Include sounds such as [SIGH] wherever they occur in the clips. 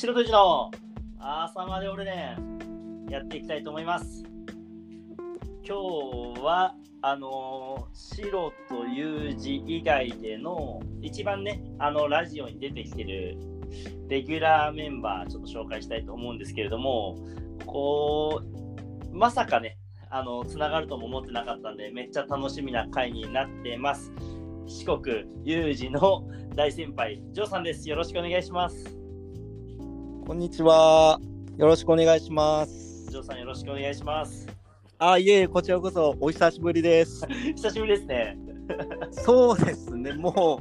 白とじの朝まで俺ね、やっていきたいと思います。今日は、あの、白とユージ以外での、一番ね、あの、ラジオに出てきてるレギュラーメンバー、ちょっと紹介したいと思うんですけれども、こう、まさかね、あの、つながるとも思ってなかったんで、めっちゃ楽しみな回になってます。四国ユージの大先輩、ジョーさんです。よろしくお願いします。こんにちは。よろしくお願いします。ジョーさんよろしくお願いします。あ、いえいえ、こちらこそお久しぶりです。[LAUGHS] 久しぶりですね。[LAUGHS] そうですね、も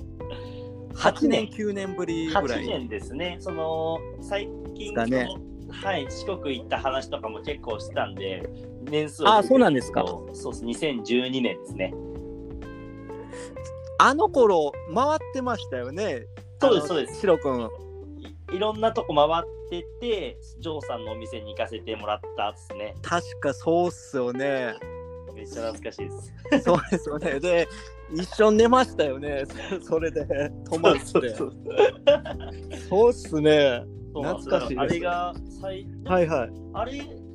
う8年、9年ぶりぐら8い。年ですね。その最近だねはい、四国行った話とかも結構してたんで、年数あそうなんですかそうです、2012年ですね。あの頃、回ってましたよね。そうですそうですシロ君。いいろんなとこ回ってて、ジョーさんのお店に行かせてもらったですね。確かそうっすよね。めっちゃ懐かしいです。そうですよね。で、一緒に寝ましたよね。そそれで、泊まって。そうそうっすね。そうなんです懐かしいですあれが最、はいはい。あれ、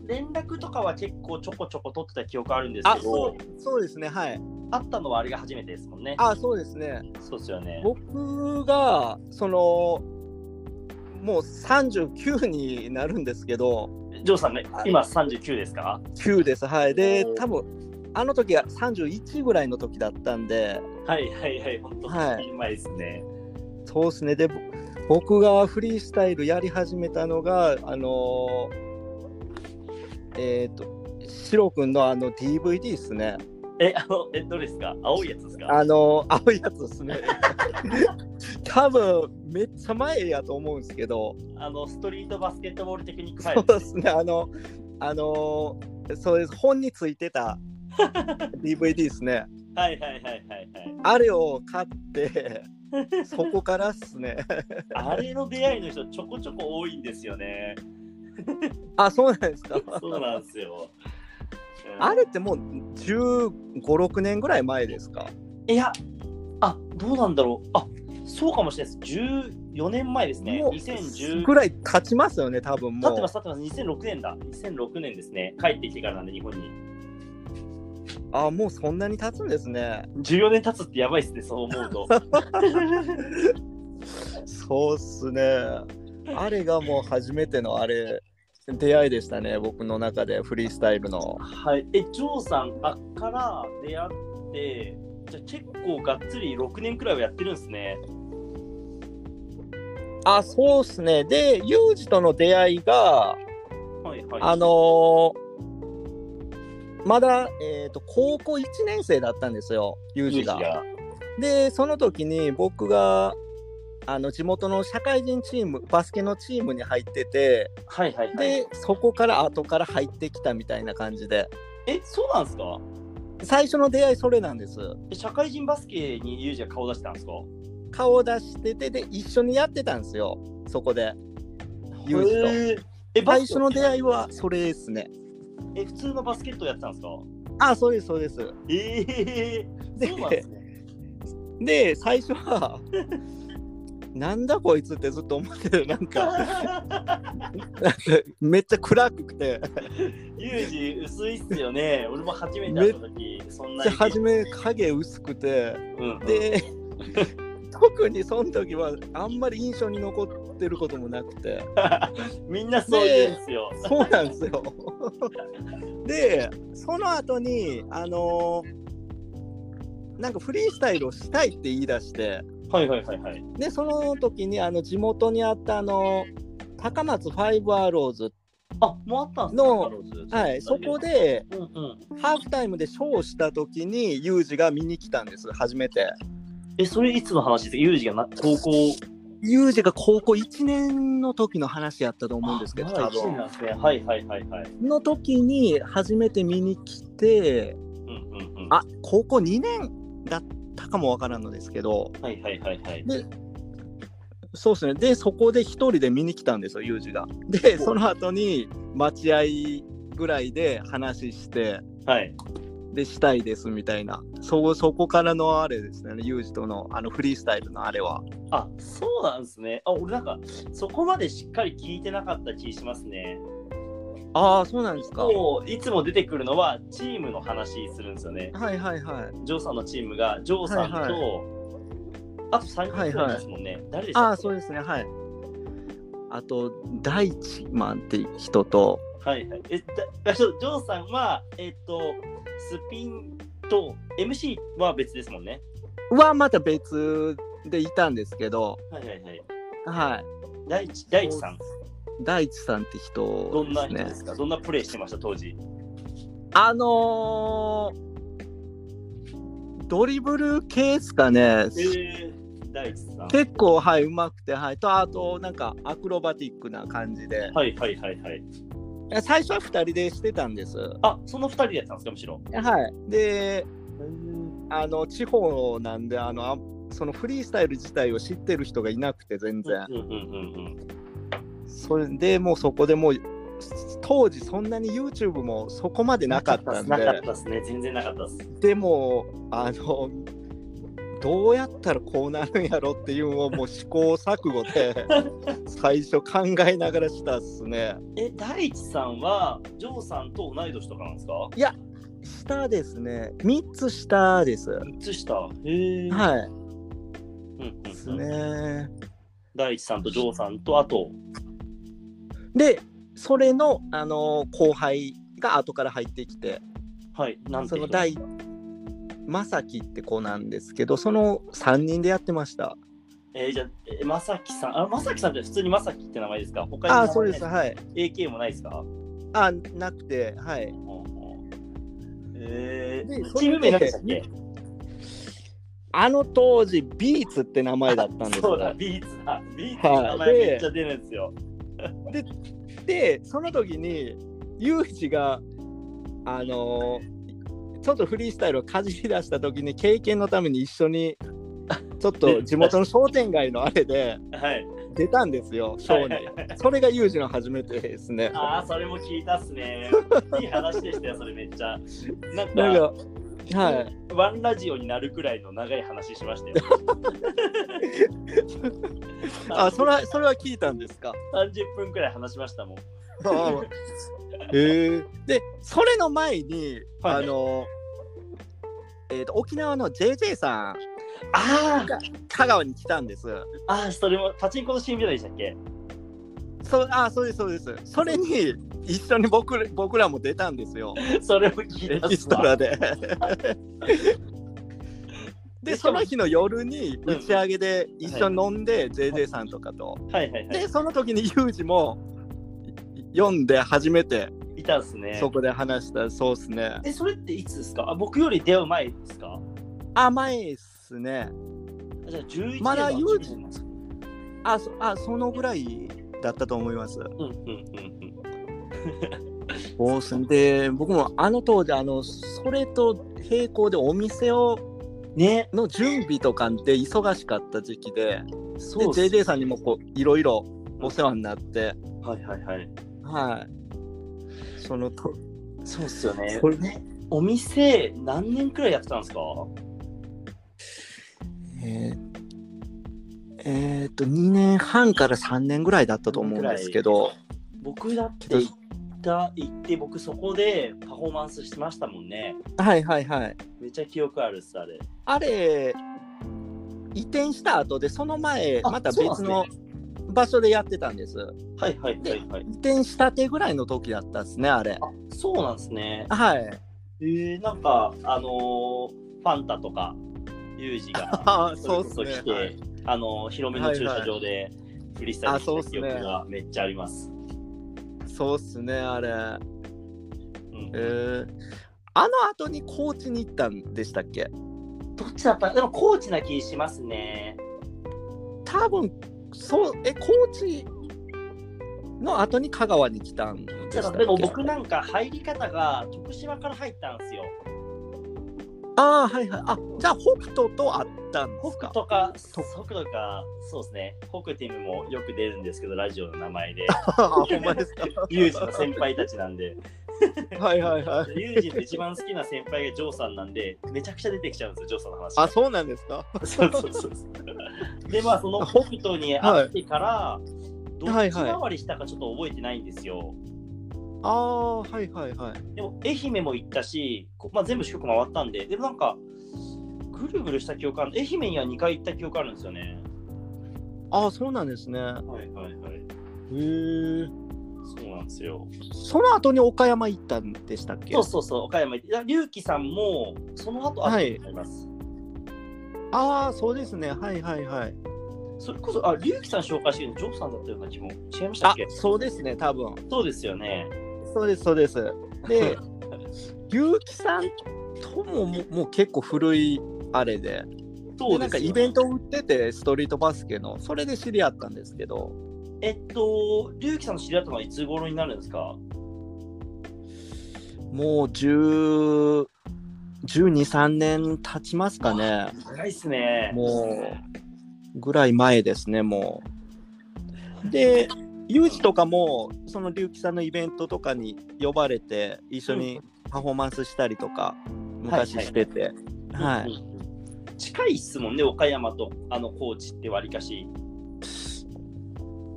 連絡とかは結構ちょこちょこ取ってた記憶あるんですあ、けどそう、そうですね。はい。会ったのはあれが初めてですもんね。あ、そうですね。そうですよね。僕がそのもう39になるんですけどジョーさんね、今39ですか？9です。はい。で多分あの時は31ぐらいの時だったんではいはいはい、本当はい。に前ですね。そうですね。でぼ僕がフリースタイルやり始めたのがあのーえっ、とシロ君のあの DVD ですね。え、あの、え、どれですか？青いやつですか？あのー青いやつですね [LAUGHS] 多分めっちゃ前やと思うんですけどあの、ストリートバスケットボールテクニックそうですね、あの、あのーそうです、本についてた DVD ですね。はいはいはいはいはい。あれを買って、そこからっすね。あれの出会いの人ちょこちょこ多いんですよね。あ、そうなんですか。そうなんですよ。うんあれってもう15、6年ぐらい前ですか？いや、あ、どうなんだろう。あ、そうかもしれないです。14年前ですね。もう2010ぐらい経ちますよね、多分もう。経ってます、経ってます。2006年だ。2006年ですね。帰ってきてからなんで、日本に。あ、もうそんなに経つんですね。14年経つってやばいですね、そう思うと。[LAUGHS] そうっすね。あれがもう初めてのあれ、出会いでしたね、僕の中でフリースタイルの。はい。え、ジョーさん、から出会って、じゃあ結構がっつり6年くらいはやってるんですね。あ、そうっすね。で、ユージとの出会いが、はいはい。あのーまだ、えー、と高校1年生だったんですよ、ユージが。で、その時に僕があの地元の社会人チーム、バスケのチームに入ってて、はいはいはい。で、そこから後から入ってきたみたいな感じで、え、そうなんですか？最初の出会い、それなんです。え社会人バスケにユージが顔出したんですか？顔出してて、で、一緒にやってたんですよ、そこで。ユージとえ、最初の出会いはそれですね。え、普通のバスケットやってたんですか？あ、そうです、そうです。ええでそうなんですね。で、最初は、なんだこいつってずっと思ってて、なんか、[LAUGHS] めっちゃ暗くて、ユージ薄いっすよね。俺も初めて会った時、そんなで初め影薄くて、うん、で、[LAUGHS] 特にその時はあんまり印象に残ってることもなくて、[LAUGHS] みんなそう言うんですよ。そうなんですよ。で、その後に、あのなんかフリースタイルをしたいって言い出して、はいはいはいはい。で、その時にあの地元にあったあの高松ファイブアローズ、あ、もうあったんですかのはい、そこ。でうんうん。ハーフタイムでショーをした時にユージが見に来たんです、初めて。え、それいつの話ですか？ユージがな高校。ユージが高校1年の時の話やったと思うんですけど、多一年なんですね。はいはいはいはい。分。の時に初めて見に来て、うんうんうん。あ高校2年だったかもわからんのですけど、はいはいはいはい。で、そうですね。で、そこで一人で見に来たんですよ、ユージが。で、その後に待合ぐらいで話して、はい。でしたいですみたいな、そそこからのあれですね、ユージとのあのフリースタイルのあれは。あ、そうなんですね。あ、俺なんか、そこまでしっかり聞いてなかった気しますね。ああ、そうなんですか。いつも出てくるのはチームの話するんですよね。はいはいはい。ジョーさんのチームが、ジョーさんと、はいあと3人くらいいますもんね。誰でしたああ、そうですね、はい。あと、大地マンって人と、はいはい。え、だジョジョーさんは、えっ、と、スピンと MC は別ですもんね。はまた別でいたんですけど、はいはいはい。はい。大地大地さん、大地さんって人どんな人で。すか？どんなプレーしてました、当時。あのードリブル系ですかね。えー、大地さん。結構、はい、うまくて、はい。と、あと、なんか、アクロバティックな感じで。はいはいはいはい。最初は2人でしてたんです。はあ、その2人でやってたんですか、むしろ。い。で、あの、地方なんで、あの、あそのフリースタイル自体を知ってる人がいなくて、全然。うんうんうんうん。それでもうそこでもう、当時そんなに YouTube もそこまでなかったんなかっで、たですね。全然なかったです。でも、あの、どうやったらこうなるんやろっていうのをもう試行錯誤で [LAUGHS] 最初考えながらしたっすね。え、大地さんは、ジョーさんと同い年とかなんですか？下ですね。3つ下です。は ?3 つ下。へえ。い。うんうんですうん。ね。大地さんとジョーさんと、あと、で、それの、あの後輩が後から入ってきて、はい、なんその大、まさきって子なんですけど、その3人でやってました。えーじゃあ、えーまさきさん、あ、まさきさんって普通にまさきって名前ですか？他にあそうです。はい。AK もないですか？あ、なくて、はい。えでー、チーム名何でしたっけ？あの当時、ビーツって名前だったんですそうだ、よ。ビーツだ。ビーツの名前めっちゃ出るんですよ。で、その時に、ユージが、あのーちょっとフリースタイルをかじり出した時に、経験のために一緒に、ちょっと地元の商店街のあれではい。出たんですよ、ショーに。それがユージの初めてですね。ああ、それも聞いたっすね。いい話でしたよ、それめっちゃ。なんなんか、か、はい。ワンラジオになるくらいの長い話しましたよ。[LAUGHS] あ、それは、それは聞いたんですか？30分くらい話しましたもん。へえ。で、それの前に、はいあの、えーと、沖縄の JJ さん、あ香川に来たんです。あ、ああ、それもパチンコの新ビデオでしたっけ？そうあ、そうです、そうです。それに一緒に僕ら僕らも出たんですよ、[LAUGHS] それも聞いたっエキストラで。[LAUGHS] で、その日の夜に打ち上げで一緒に飲んで、JJ さんとかと。はいはいはい。で、その時にユージも読んで初めていたっすね。そこで話した、そうっすね。え、それっていつですか？あ僕より出会う前ですか？甘いっすね。あじゃあ11年まだの言う8年なんですか？あそあそのぐらいだったと思います。うんうんうんうん。そうっすねで僕もあの当時あのそれと並行でお店をね、の準備とかで忙しかった時期ででそうっす JJ さんにもこういろいろお世話になって、はいはいはい。はいそのとそうっすよねこれね。お店何年くらいやってたんですか？えーえーっと2年半から3年ぐらいだったと思うんですけど僕だって行った行って僕そこでパフォーマンスしましたもんね。はいはいはいめっちゃ記憶あるっすあれ。あれ移転した後でその前あまた別の場所でやってたんですはいはいはいはい。移転したてぐらいの時だったですねあれあそうなんですね。はいえー、なんかあのーファンタとかユージが [LAUGHS] あそれこそ来て、はいあのー広めの駐車場でフリースタイルした記あそうっすね。憶がめっちゃあります。そうっすねあれ。うん。えー、あの後に高知に行ったんでしたっけ？どっちだった？でもコーチな気しますね。多分そうえ高知の後に香川に来たんでしたっけ？でも僕なんか入り方が徳島から入ったんですよ。ああはいはいあじゃあ北斗と会ったんですか？北とか、北とか、そうですね。北ティムもよく出るんですけど、ラジオの名前で。[LAUGHS] あほんまですか？ユージの先輩たちなんで。はいはいはい。ユージの一番好きな先輩がジョーさんなんで、めちゃくちゃ出てきちゃうんですよ、ジョーさんの話が。あ、そうなんですか？そうそうそう。で、まあ、その北斗に会ってから、どっち回りしたかちょっと覚えてないんですよ。ああ、はいはいはい。でも、愛媛も行ったし、こまあ、全部四国回ったんで、でもなんか、ぐるぐるした記憶ある。愛媛には2回行った記憶あるんですよね。ああ、そうなんですね。へはいはいはい。え。そうなんですよ。その後に岡山行ったんでしたっけ？そうそうそう、岡山行って、龍樹さんもその後会ってと思います。ああ、そうですね。はいはいはい。それこそ、あ、龍樹さん紹介してるの、ジョーさんだったような気も違いましたあっけ、そうですね、多分。そうですよね。そうです、そうです。で、[LAUGHS] 結城さんともももう結構古いあれで、そうですよでなんかイベント売ってて、ストリートバスケの、それで知り合ったんですけど、えっと、龍樹さんの知り合ったのはいつ頃になるんですか？もう10 12、3年経ちますかね。長いっすね。もう、ぐらい前ですね、もう。で、ユージとかも、その龍樹さんのイベントとかに呼ばれて、一緒にパフォーマンスしたりとか、昔してて。はい。近いっすもんね、岡山とあの高知ってわりかし。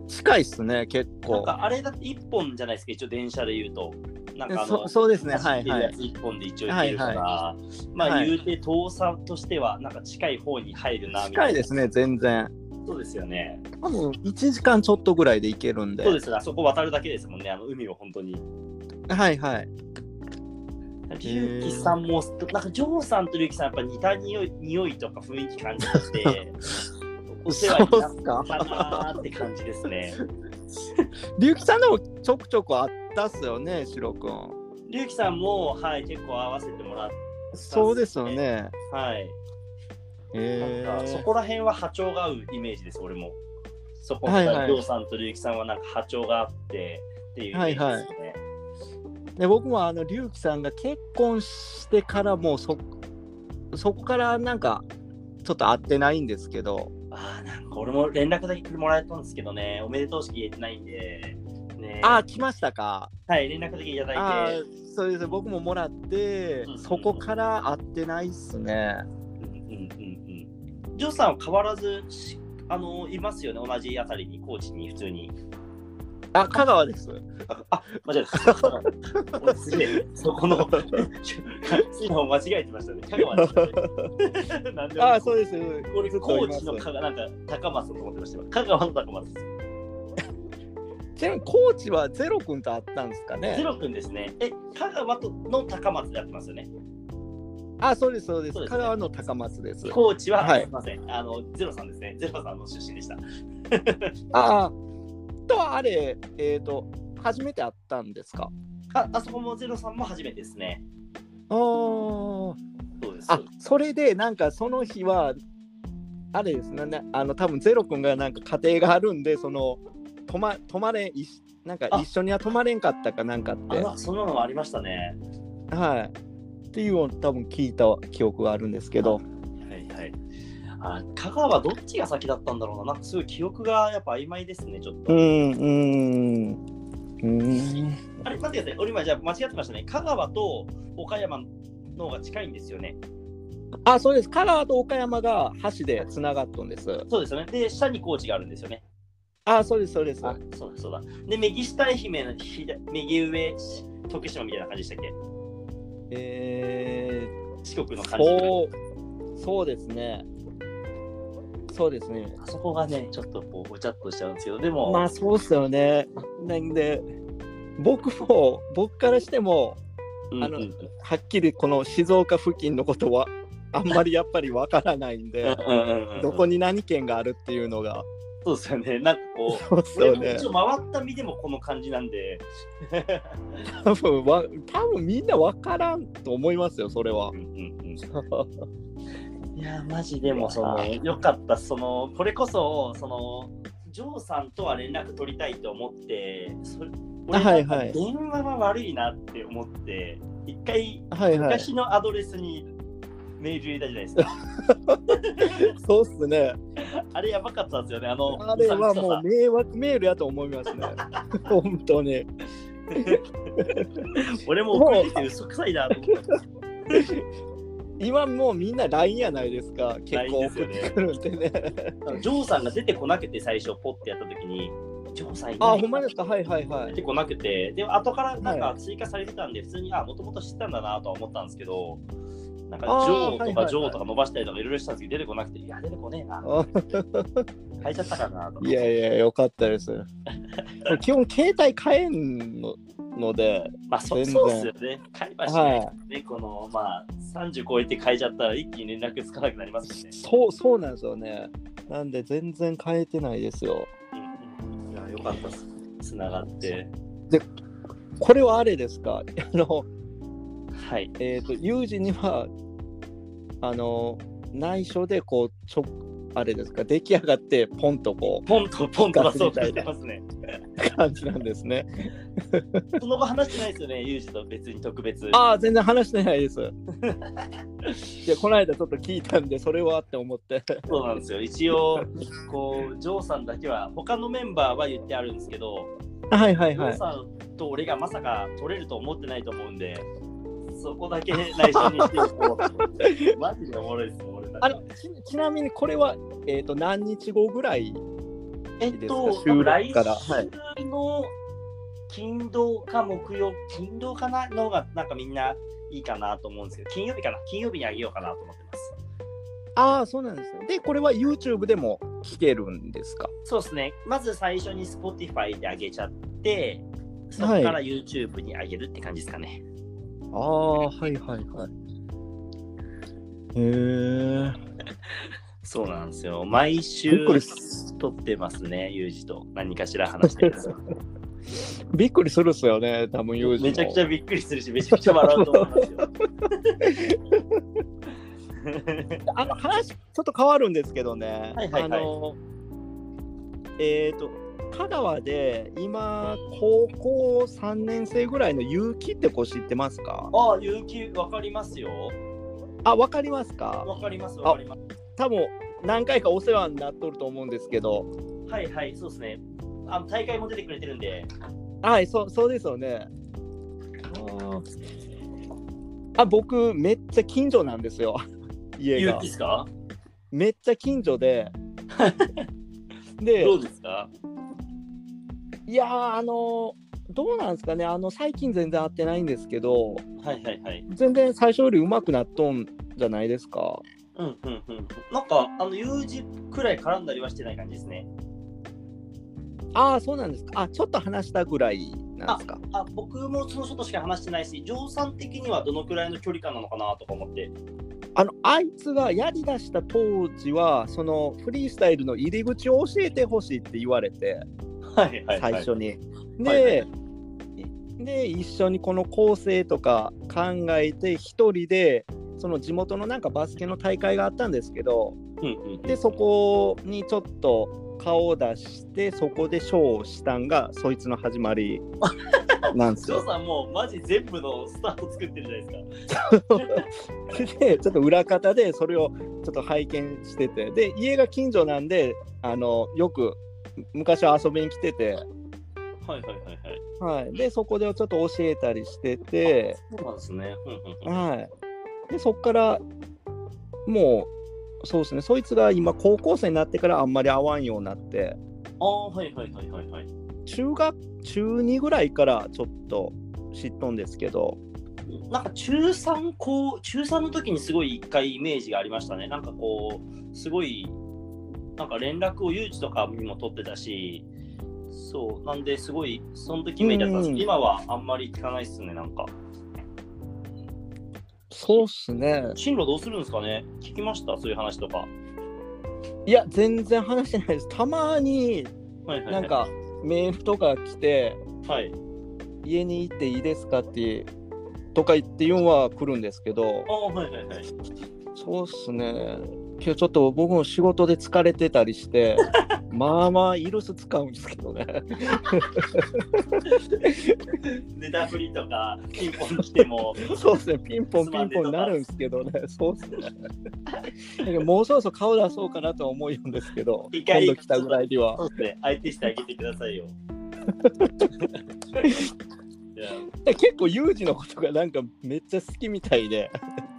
近いっすね、結構。なんかあれだって1本じゃないですか、一応電車で言うと。なんかあのそそうですね、走はいはいってるやつ。1本で一応行けるから、まあはい言うて遠さとしてはなんか近い方に入るなみたいな。近いですね、全然。そうですよね。多分1時間ちょっとぐらいで行けるんで。そうですよ、あそこ渡るだけですもんね、あの海を本当に。はいはい。龍樹さんも、なんかジョーさんと龍樹さん、やっぱ似た匂い匂いとか雰囲気感じてて、お世話になったなーって感じですね。龍樹 [LAUGHS] さんでもちょくちょくあったっすよね、シロ君。龍樹さんも、はい、結構合わせてもらって、そうですよね。はい。へなんかそえ。こら辺は波長が合うイメージです、俺も。そこはいはい。ジョーさんと龍樹さんはなんか波長があってっていうイメージですね。で僕もあの龍樹さんが結婚してからもうそそこからなんかちょっと会ってないんですけど、ああ、なんか俺も連絡だけもらえたんですけどね、おめでとう式言えてないんで、ね、ああ来ましたか？はい、連絡だけいただああいて、そうです。僕ももらって、うんそこから会ってないっすね。うん。ジョーさんは変わらずしあのいますよね、同じあたりに、高知に普通に。あ香川ですあ、あ間違えた。俺すげえ、そこの、[LAUGHS] 今間違えてましたね。香川でしたね。なんでああそうです俺、高知の香川、なんか高松と思ってましたよ。香川の高松です。ちなみに高知はゼロ君と会ったんですかねゼロ君ですね。え、香川との高松でやってますよね。あそうですそうです香川の高松です高知は、はいすみません。あの、ゼロさんですね。ゼロさんの出身でした。ああとあれえっ、と初めて会ったんですか？あ、あそこもゼロさんも初めてですね。ああそうです。あそれでなんかその日はあれですねなあの多分ゼロ君がなんか家庭があるんでその泊ま泊まれんいしなんかあ一緒には泊まれんかったかなんかってあら、そんなのもありましたね。はいっていうのを多分聞いた記憶があるんですけどはいはい。あ、香川どっちが先だったんだろうな。なんかすごい記憶がやっぱ曖昧ですね、ちょっと。うんうんうんあれ、待ってください。俺今じゃあ間違ってましたね。香川と岡山の方が近いんですよね。あそうです香川と岡山が橋でつながったんですそうですよね。で、下に高知があるんですよね。あそうですそうですあ、そうだそうだ。で、右下愛媛の右上、徳島みたいな感じでしたっけ？え四国のー、感じ。そうそうですねそうですねあそこがね、ちょっとこうごちゃっとしちゃうんですけど、でも、まあそうっすよね。なんで、僕も、僕からしても、あのうんうんうんはっきりこの静岡付近のことは、あんまりやっぱりわからないんで、どこに何県があるっていうのが、そうですよね。なんかこう、そうね。も一応回った身でもこの感じなんで、多分わ多分みんなわからんと思いますよ、それはう。んうんうん [LAUGHS] いや、マジでもその、よかった、その、これこそ、その、ジョーさんとは連絡取りたいと思って、それ俺はいはい電話は悪いなって思って、一回、はいはい。昔のアドレスにメール入れたじゃないですか。[LAUGHS] そうっすね。あれやばかったんですよね、あの、あれはもう迷惑メールやと思いますね。[LAUGHS] 本当に。俺も送ってきて嘘くさいなと思った。今もうみんな LINE やないですか。結構送ってくるんでね。ジョーさんが出てこなくて最初ポッてやった時に、ジョーさんいあ、ほんまですか？はいはいはい。出てこなくて、で後からなんはか追加されてたんで、普通に、あ、もともと知ってたんだなとは思ったんですけど、なんかジョーとかジョーとか伸ばしたりとかいろいろしたんですけど、出てこなくて、いや、出てこねえな。あ変えちゃったかなと。いやいや、よかったです。基本、携帯変えんのので、まあそそうっすよね。買いましたね。はねこの、まあ、30超えて変えちゃったら一気に連絡つかなくなりますよね。そうそうなんですよね。なんで、全然変えてないですよ。いや、よかったっす。つながって。これはあれですか？[LAUGHS] あの、はい。えっ、と、有事には、あの、内緒で、こう、ちょ、あれですか、出来上がって、ポンとこポンとポンと出そうとしてますね。う、感じなんですね。[LAUGHS] その後話してないですよね、ユージと別に特別。ああ、全然話してないです。いや、この間ちょっと聞いたんで、それはって思って。そうなんですよ。一応、こう、ジョーさんだけは、他のメンバーは言ってあるんですけど、はいはいはい。ジョーさんと俺がまさか取れると思ってないと思うんで、そこだけ内緒にしておこう。[LAUGHS] マジでおもろいです、俺あのちちなみにこれは、えー、と何日後ぐらいえっと、ですか収録来から週の金土か木曜、金土かなのがなんかみんないいかなと思うんですけど、金曜日かな？金曜日にあげようかなと思ってます。ああそうなんですねでこれは YouTube でも聞けるんですか？そうですね。まず最初に Spotify で上げちゃって、そこから YouTube に上げるって感じですかね。ああはいはいはいへえそうなんですよ。毎週撮ってますね、ユージと。何かしら話してる。[LAUGHS] びっくりするっすよね多分ユージもめちゃくちゃびっくりするし、めちゃくちゃ笑うと思いますよ。[LAUGHS] あの話ちょっと変わるんですけどね、はいはいはいあのえっ、と香川で今高校3年生ぐらいの結城って子知ってますか？ああ、勇気わかりますよ。あわかりますか？わかります、わかります。多分何回かお世話になっとると思うんですけど。はいはい、そうですね。あの大会も出てくれてるんで、はいそうそうですよね。あ僕めっちゃ近所なんですよ。[LAUGHS] 家勇が気ですか？めっちゃ近所で。[LAUGHS] でどうですか？いやーあのどうなんですかねあの最近全然会ってないんですけどはいはいはい。全然最初より上手くなっとんじゃないですか？うんうんうん。なんか、あの、友人くらい絡んだりはしてない感じですね。ああそうなんですかあちょっと話したぐらいなんですか？あ、僕もその外しか話してないし、ジョーさん的にはどのくらいの距離感なのかなとか思って。あのあいつがやりだした当時はそのフリースタイルの入り口を教えてほしいって言われてはいはい、最初に。で、はいはいで一緒にこの構成とか考えて一人でその地元のなんかバスケの大会があったんですけどうんうん。でそこにちょっと顔を出してそこでショーをしたんがそいつの始まり [LAUGHS] なんですよ。さんもうマジ全部のスタート作ってるじゃないですか。[LAUGHS] でちょっと裏方でそれをちょっと拝見しててで家が近所なんであのよく昔は遊びに来てて、はいはいはいはい。はい、でそこでちょっと教えたりしてて、そうなんですね。はい、でそこからもうそうですねそいつが今高校生になってからあんまり会わんようになってああ、はいはいはいはいはい。中学中2ぐらいからちょっと知っとんですけどなんか中3こう中3の時にすごい一回イメージがありましたね。なんかこうすごいなんか連絡を誘致とかにも取ってたし、そうなんですごいその時イメージだったんですけど、うん今はあんまり聞かないっすね。なんかそうっすね進路どうするんですかね？聞きました？そういう話とか。いや全然話してないですたまに。なんかメールとか来てはい。家に行っていいですかってとか言って言うんは来るんですけどああ、はいはいはい。そうっすね今日ちょっと僕も仕事で疲れてたりして [LAUGHS] まあまあイルス使うんですけどね。ネタフリとかピンポン来ても、[LAUGHS] そうっすね。ピンポンピンポンになるんですけどね。そうっすね。もうそろそろ顔出そうかなとは思うんですけど今度来たぐらいには。そうですね。相手してあげてくださいよ。[LAUGHS] や結構ユージのことがなんかめっちゃ好きみたいで。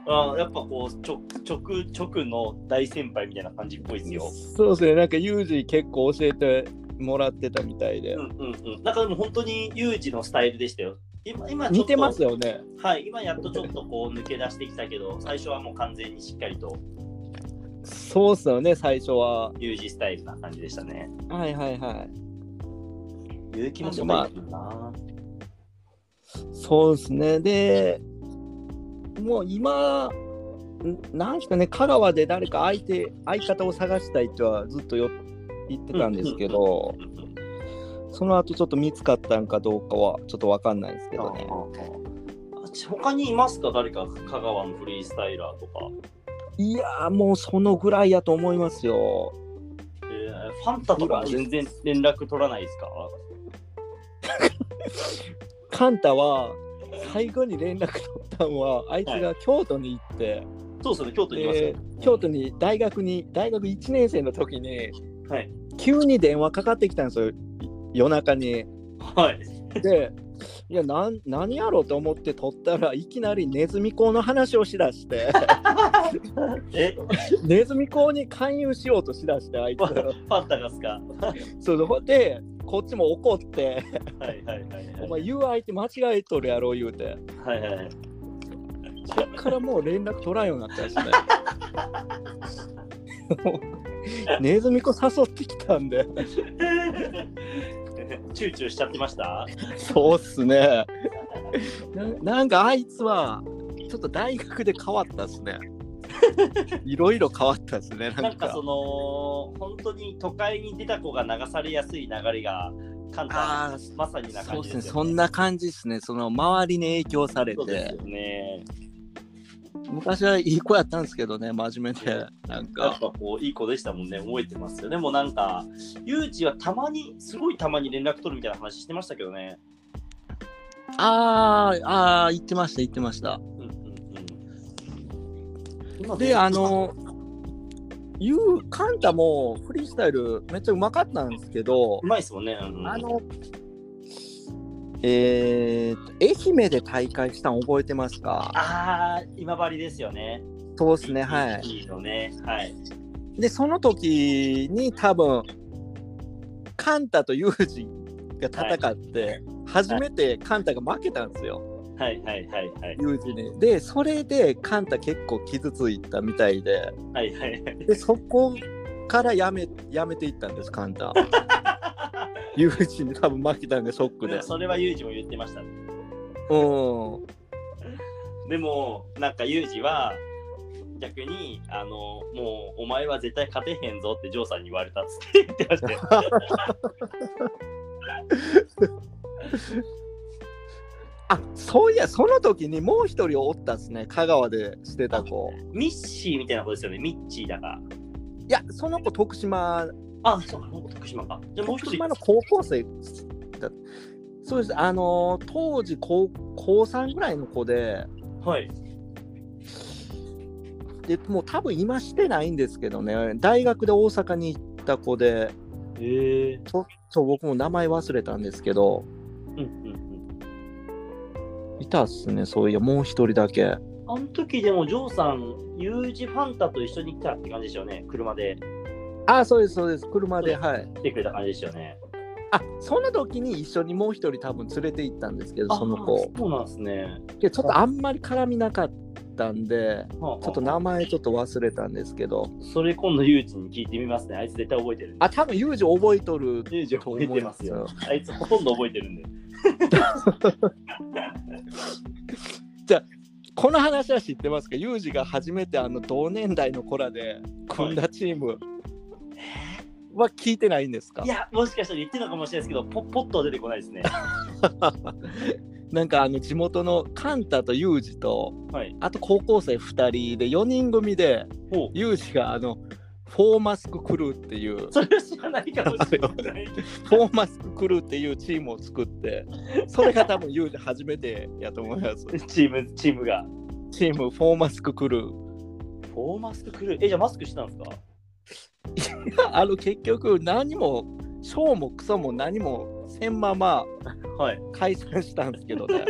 あやっぱこう直直直の大先輩みたいな感じっぽいですよ。そうですね、なんかユージ結構教えてもらってたみたいで。うんうんうん。なんかでも本当にユージのスタイルでしたよ。今今似てますよね。はい、今やっとちょっとこう抜け出してきたけど、最初はもう完全にしっかりとそうっすよね、最初は。ユージスタイルな感じでしたね。はいはいはい。勇気もすごいな。そうですね。で、もう今、んなんですかね、香川で誰か相手、相方を探したいとはずっとよ言ってたんですけど、その後ちょっと見つかったんかどうかはちょっとわかんないですけどね。他にいますか？誰か香川のフリースタイラーとか。いやー、もうそのぐらいやと思いますよ。えーファンタとかも全然連絡取らないですか？[LAUGHS] カンタは最後に連絡取ったのは、あいつが京都に行って、そうですね、京都にいます。京都に大学に大学1年生の時にはい。急に電話かかってきたんですよ夜中に。はい。でいやなん何やろうと思って取ったらいきなりネズミ講の話をしだして [LAUGHS] え、ネズミ講に勧誘しようとしだしてあいつ [LAUGHS] ファンタがっすか？[LAUGHS] そうでこっちも怒ってはいはいはい「お前言う相手間違えとるやろ」言うて。はい。はいはい。そっからもう連絡取らんようになったんですね。[LAUGHS] ネズミ子誘ってきたんで。チューチューしちゃってました？そうっすね。ななんかあいつはちょっと大学で変わったっすね [LAUGHS] いろいろ変わったっすねなんんかその、本当に都会に出た子が流されやすい流れが、カンタあーまさになそうですね、感じですよ、そんな感じですね。その周りに影響されてね。昔はいい子やったんですけどね、真面目で。なんやっか、ぱこういい子でしたもんね、覚えてますよ。でもなんか、ユージはたまに、すごいたまに連絡取るみたいな話してましたけどね。あーあー、言ってました、言ってました。で、あ、の、ゆう、カンタもフリースタイルめっちゃうまかったんですけどう、まいっすもんね。うんうんあの、えーと、愛媛で大会したの覚えてますか？あー、今治ですよね。そうですね、はい。いいのね。はい。で、その時に多分、カンタとユージが戦って、初めてカンタが負けたんですよ、はいはいはいはい。ユージに。で、それでカンタ結構傷ついたみたいで、はいはいはい。で、そこからやめやめていったんです、カンタ。ユージに多分負けたんで、ショックで。それはユージも言ってましたね。うん。でも、なんかユージは、逆に、あの、もう、お前は絶対勝てへんぞってジョーさんに言われたっつって言ってましたよ。[LAUGHS] あそういや、その時にもう一人おったっすね、香川でしてた子。ミッシーみたいな子ですよね、ミッチーだから。いや、その子、徳島あ、そうか、徳島か。じゃあもう一人徳島。の高校生だそうです、あのー当時高高3ぐらいの子で、はい。でもう多分今してないんですけどね、大学で大阪に行った子で、へえ。ちょっと僕も名前忘れたんですけど、うんうんうん。いたっすね、そういや、もう一人だけ。あの時でもジョーさん、ユージファンタと一緒に来たって感じでしたよね、車であ、そうです、そうです、車で、はい。来てくれた感じでしたよね。あその時に一緒にもう一人多分連れて行ったんですけど、そのあ子。そうなんですね。けどちょっとあんまり絡みなかったんで、ちょちょっと名前ちょっと忘れたんですけど、それ今度ユージに聞いてみますね。あいつ絶対覚えてる。あ、多分ユージ覚えとるユージ覚えてますよ。あいつほとんど覚えてるんで。[LAUGHS] この話は知ってますか？ユージが初めてあの同年代の子らで組んだチームは聞いてないんですか？いや、もしかしたら言ってるのかもしれないですけど、ポポッとは出てこないですね。[LAUGHS] なんかあの地元のカンタとユージとはい。あと高校生2人で4人組でほう。ユージがあのフォーマスククルーっていうそれは知らないかもしれない。フォーマスククルーっていうチームを作ってそれが多分ユージ初めてやと思いますチーム、チームが。チームフォーマスククルーフォーマスククルー？え、じゃあマスクしてたんですか？あの結局何もショーもクソも何もせんままはい。解散したんですけどね。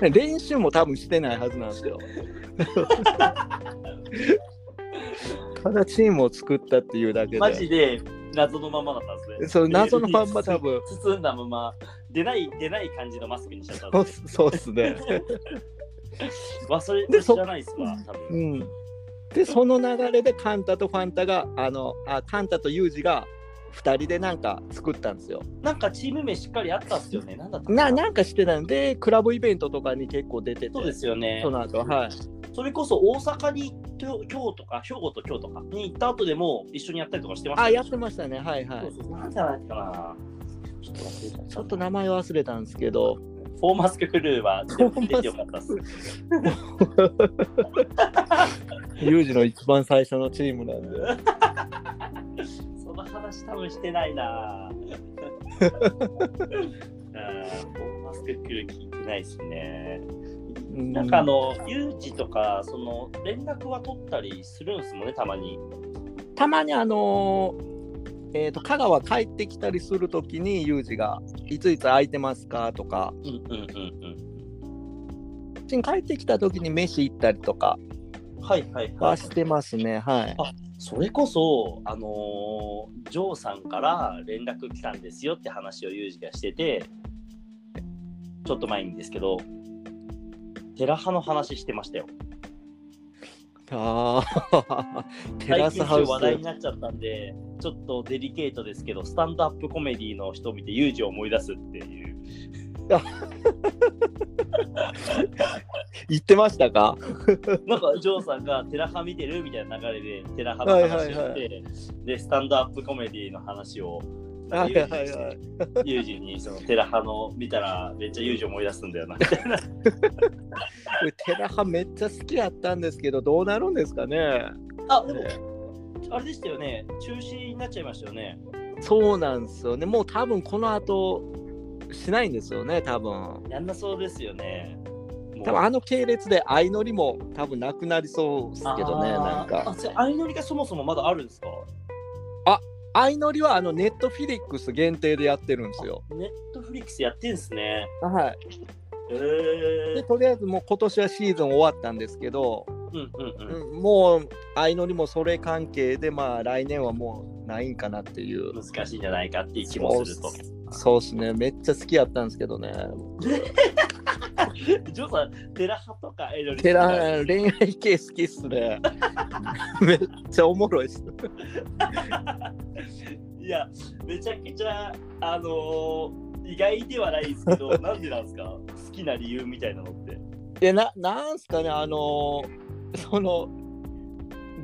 [LAUGHS] 練習も多分してないはずなんですよ。[LAUGHS] [LAUGHS] ただチームを作ったっていうだけで。マジで謎のままだったんですね。そう謎のまんま多分。包んだまま、出ない、出ない感じのマスクにしちゃったね。そうっすね。[LAUGHS] わ、それ知らないっすわ、多分。うん。で、その流れでカンタとファンタが、あの、あカンタとユージが2人でなんか作ったんですよ。なんかチーム名しっかりあったっすよね。なんだったかななんかしてたんで、クラブイベントとかに結構出てて、そうですよねそ。の後はい。それこそ大阪に京京都か、兵庫と京都かに行った後でも一緒にやったりとかしてましたあ、やってましたね。はいはい。そうそうなんじゃないかな。ちょっと忘れちゃったちょっと名前忘れたんですけど、フォーマスククルーは出てよかったっす。ユージの一番最初のチームなんで。その話多分してないな。[LAUGHS] フォーマスククルー聞いてないですね。うんなんかあの、ユージとか、その連絡は取ったりするんですもんね、たまに。たまにあのーえー、と香川帰ってきたりするときにユージがいついつ空いてますかとかうんうんうんうちに帰ってきたときに飯行ったりとかうん。はいはいは。はいしてますねはいあそれこそ、あのージョーさんから連絡来たんですよって話をユージがしてて、ちょっと前にですけど、テラハの話してましたよ。ああテラスハウ最近話題にスなっちゃったんで、ちょっとデリケートですけど、スタンドアップコメディの人を見てユージを思い出すっていう。言ってましたか？なんかジョーさんがテラハ見てるみたいな流れでテラハの話をして、はいはいはで、スタンドアップコメディの話をはいはいはいユージにそのテラハの見たらめっちゃユージ思い出すんだよなみたいな。これテラハめっちゃ好きやったんですけどどうなるんですかねあ、でもねあれでしたよね。中止になっちゃいましたよね。そうなんですよねもう多分この後しないんですよね多分やんなそうですよね。多分あの系列で相乗りも多分なくなりそうですけどねなんかあ、相乗りがそもそもまだあるんですか？相乗りはあのネットフィリックス限定でやってるんですよ。ネットフリックスやってんすね。はい。えー、でとりあえずもう今年はシーズン終わったんですけど、うんうんうん。うんもう相乗りもそれ関係でまあ来年はもうないんかなっていう。難しいんじゃないかっていう気もすると。そうっすね。めっちゃ好きやったんですけどね [LAUGHS] ジョーさん、テラハとか相乗り好きテラ恋愛系好きっすね。[LAUGHS] めっちゃおもろいっす。[LAUGHS] いや、めちゃくちゃ、あのー意外ではないですけど、[LAUGHS] なんでなんですか？好きな理由みたいなのって。でななんすかねあのーその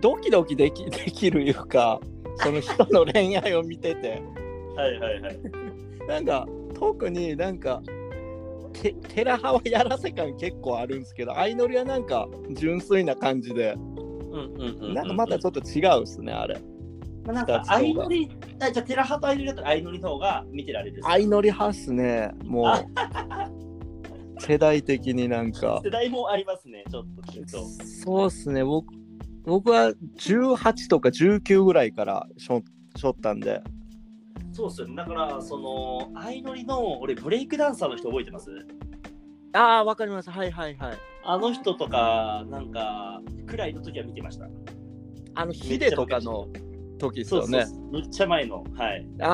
ドキドキできできるいうかその人の恋愛を見てて。はいはいはい。なんか特になんかテテラハはやらせ感結構あるんですけど相乗りはなんか純粋な感じで。なんかまたちょっと違うっすねあれ。まあ、なんか相乗り、あじゃあテラハと相乗りだったら相乗りの方が見てられる。相乗り派っすねもあう。[LAUGHS] 世代的になんか。世代もありますね、ちょっと聞くと。そうっすね僕僕は18とか19ぐらいからしょしょったんでそうっすよね。だから、その、相乗りの、俺、ブレイクダンサーの人覚えてます？ああわかりますはいはいはいあの人とか、なんか、くらいの時は見てました。あのヒデとかの時ですよね。めっちゃ前の。はい。あ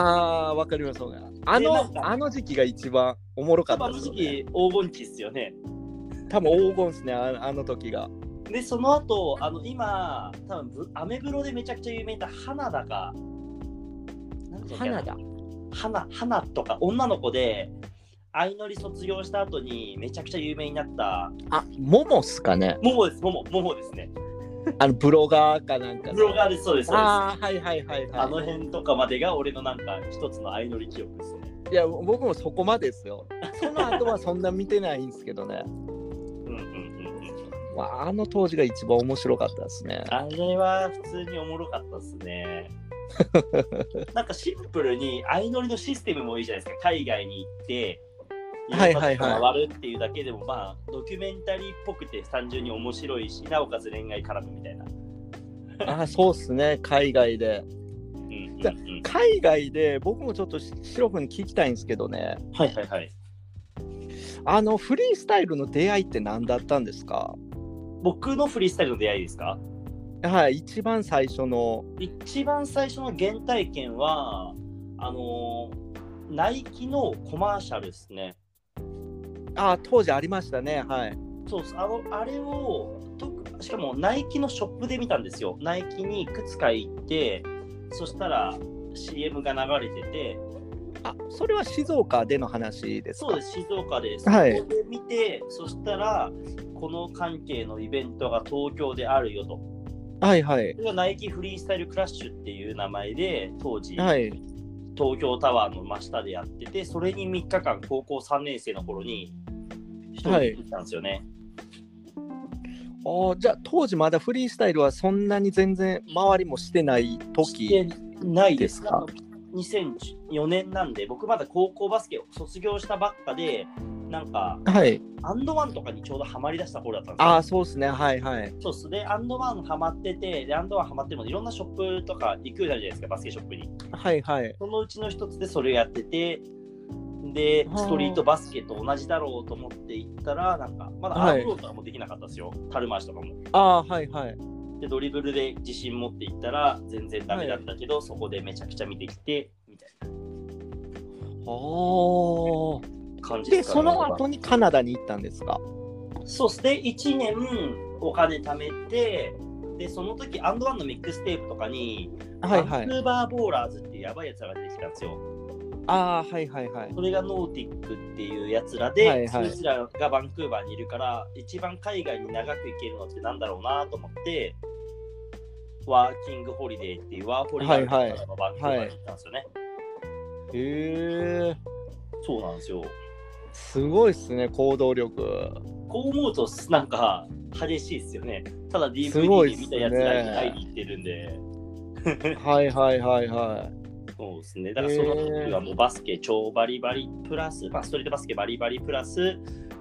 あわかりますあのあの時期が一番おもろかったですよ、ね、時期、黄金期っすよね。多分黄金っすねああの時がで、その後、あの、今、多分ブアメブロでめちゃくちゃ有名な花田が、なんだ花田花花とか女の子で相乗り卒業した後にめちゃくちゃ有名になった。あモモっすかね。モモですモモモモですね。[LAUGHS] あのブロガーかなんかの。ブロガーですそうですあああはいはいはいはい。の辺とかまでが俺のなんか一つの相乗り記憶ですね。いや僕もそこまでですよ。その後はそんな見てないんですけどね、[LAUGHS] うんうんうんうん。まあ、あの当時が一番面白かったですね。あれは普通におもろかったですね [LAUGHS] なんかシンプルに相乗りのシステムもいいじゃないですか。海外に行ってはいはいはい。回るっていうだけでもまあドキュメンタリーっぽくて単純に面白いしなおかつ恋愛絡むみたいな。ああそうっすね。海外で。うん海外で僕もちょっと白くに聞きたいんですけどね。はいはいはい。あのフリースタイルの出会いって何だったんですか？僕のフリースタイルの出会いですか？はい、一番最初の。一番最初の原体験は、あのー、ナイキのコマーシャルですね。あ当時ありましたね、はい。そうあのあれをと、しかもナイキのショップで見たんですよ。ナイキにいくつか行って、そしたら CM が流れてて、あそれは静岡での話ですか？そうです、静岡です。はい、そこで見て、そしたら、この関係のイベントが東京であるよと。はいはい。それがナイキフリースタイルクラッシュっていう名前で、当時、はい、東京タワーの真下でやってて、それに3日間、高校3年生の頃に、一人で行ったんですよね。はい、あじゃあ、当時まだフリースタイルはそんなに全然周りもしてない時してないですか？2004年なんで、僕まだ高校バスケを卒業したばっかで、なんか、はい、アンドワンとかにちょうどハマりだした頃だったんですよ。ああ、そうですね、はいはい。そうっす。で、アンドワンハマってて、で、アンドワンハマってもいろんなショップとか行くようになるじゃないですか、バスケショップに。はいはい。そのうちの一つでそれをやってて、で、ストリートバスケと同じだろうと思って行ったら、なんか、まだアームロールとかもできなかったですよ、皿回しとかも。ああ、はいはい。で、ドリブルで自信持っていったら、全然ダメだったけど、はい、そこでめちゃくちゃ見てきて、みたいな。ああ。感じで、ね、その後にカナダに行ったんですか？そうですね、1年お金貯めて、で、その時アンドワンのミックステープとかに、はいはい、バンクーバーボーラーズっていうやばいやつらが出てきたんですよ。ああ、はいはいはい。それがノーティックっていうやつらで、はいはい、そいつらがバンクーバーにいるから、一番海外に長く行けるのってなんだろうなと思って、ワーキングホリデーっていうワーホリデーのバンクーバーに行ったんですよね。へ、はいはい、えー。そうなんですよ。すごいっすね、行動力。こう思うと、なんか激しいっすよね。ただ DVD で見たやつが会いに行ってるんで。[LAUGHS] はいはいはいはい。そうですね。だからその時はもうバスケ超バリバリプラス、まあ、ストリートバスケバリバリプラス、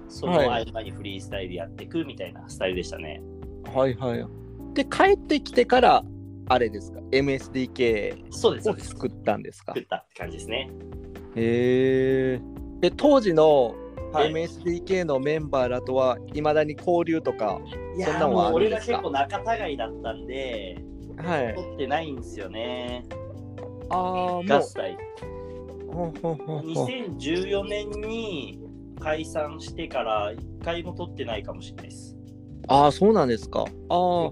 その合間にフリースタイルやっていくみたいなスタイルでしたね。はいはい。で、帰ってきてから、あれですか、MSDK を作ったんですか？作ったって感じですね。へえ。で当時の MSDK のメンバーらとはいまだに交流とか、い、そんなのはあるんですか？俺が結構仲違いだったんで、はい、取ってないんですよね。ああ、合体。2014年に解散してから1回も取ってないかもしれないです。ああ、そうなんですか。ああ。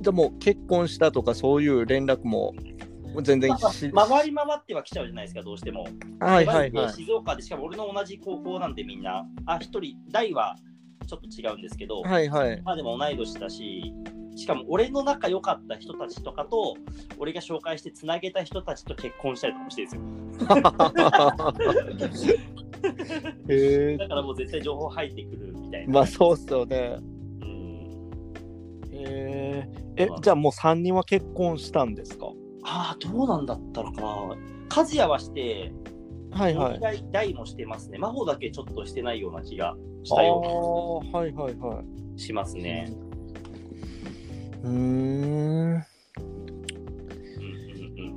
でも結婚したとかそういう連絡も全然、まあ、回り回っては来ちゃうじゃないですか、どうしても。はいはいはい。静岡で、しかも俺の同じ高校なんでみんな、あ、一人、大はちょっと違うんですけど、はいはい。まあでも同い年だし、しかも俺の仲良かった人たちとかと、俺が紹介してつなげた人たちと結婚したりとかもしてるんですよ。[LAUGHS] へだからもう絶対情報入ってくるみたいな。まあそうっすよね。うん。へえ。え、じゃあもう3人は結婚したんですか？ああ、どうなんだったのかな。和也はして、はいはい。大もしてますね。魔法だけちょっとしてないような気がしたような。はいはいはい。しますね。うん。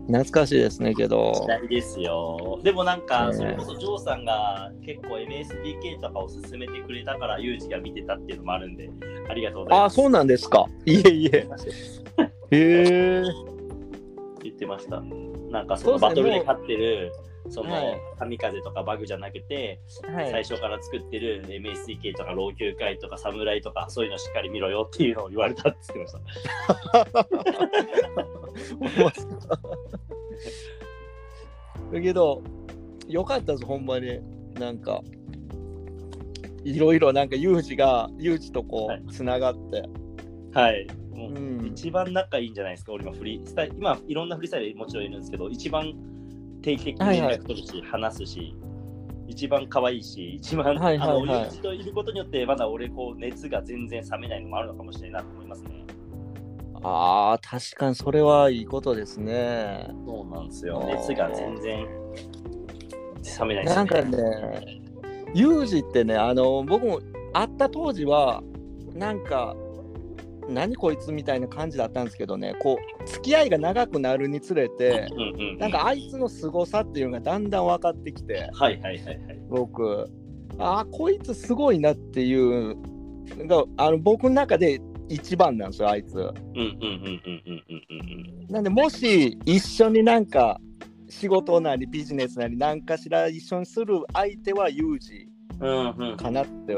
懐かしいですねけど。時代ですよ。でもなんか、それこそジョーさんが結構 MSDK とかを勧めてくれたから、ユージが見てたっていうのもあるんで、ありがとうございます。あ、そうなんですか。いえいえ。へえ。[LAUGHS] 言ってました。なんかそのバトルで勝ってる、その神風とかバグじゃなくて、はい、最初から作ってる MSDK とか老朽会とか侍とかそういうのしっかり見ろよっていうのを言われたって言ってました。だ [LAUGHS] けど、よかったです、ほんまに。なんか、いろいろなんか、ユージが、ユージとこう、つながって。はい。もう一番仲いいんじゃないですか、俺今フリースタイル、今いろんなフリースタイルもちろんいるんですけど、一番定期的に連絡取るし、話すし、一番可愛いし、一番、はいはいはい、あの、友人といることによって、まだ俺、こう、熱が全然冷めないのもあるのかもしれないなと思いますね。ああ、確かにそれはいいことですね。そうなんですよ。熱が全然冷めないですね。なんかね、ユージってね、あの、僕も会った当時は、なんか、何こいつみたいな感じだったんですけどねこう付き合いが長くなるにつれてうんうん、なんかあいつの凄さっていうのがだんだん分かってきてはいはいはいはい。僕あこいつすごいなっていうがあの僕の中で一番なんですよあいつ。うんうんうんうんうんうんなんでもし一緒になんか仕事なりビジネスなり何かしら一緒にする相手はユージうん。うんうん、かなって。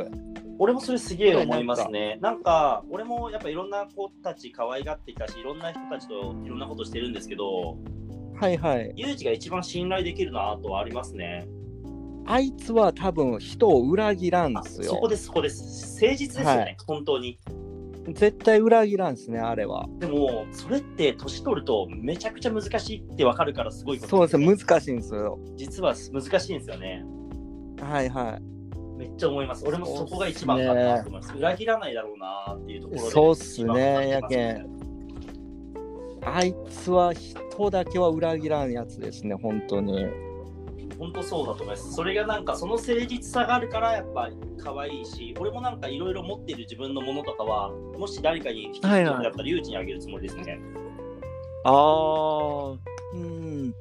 俺もそれすげえ思いますね。なんか、俺もやっぱいろんな子たち可愛がってきたし、いろんな人たちといろんなことしてるんですけど、はいはい。ユージが一番信頼できるなとはありますね。あいつは多分人を裏切らんすよ。そこです、そこです。誠実ですよね、はい本当に。絶対裏切らんですね、あれは。でも、それって年取るとめちゃくちゃ難しいってわかるからすごいことそうです難しいんですよ。実は難しいんですよね。はいはい。めっちゃ思います。俺もそこが一番かなと思います。裏切らないだろうなっていうところで。そうっすねやけんあいつは人だけは裏切らんやつですね、本当に。本当そうだと思います。それがなんかその誠実さがあるからやっぱ可愛いし、俺もなんかいろいろ持ってる自分のものとかは、もし誰かに引き継ぐんだったら誘致にあげるつもりですね。ああ、うん。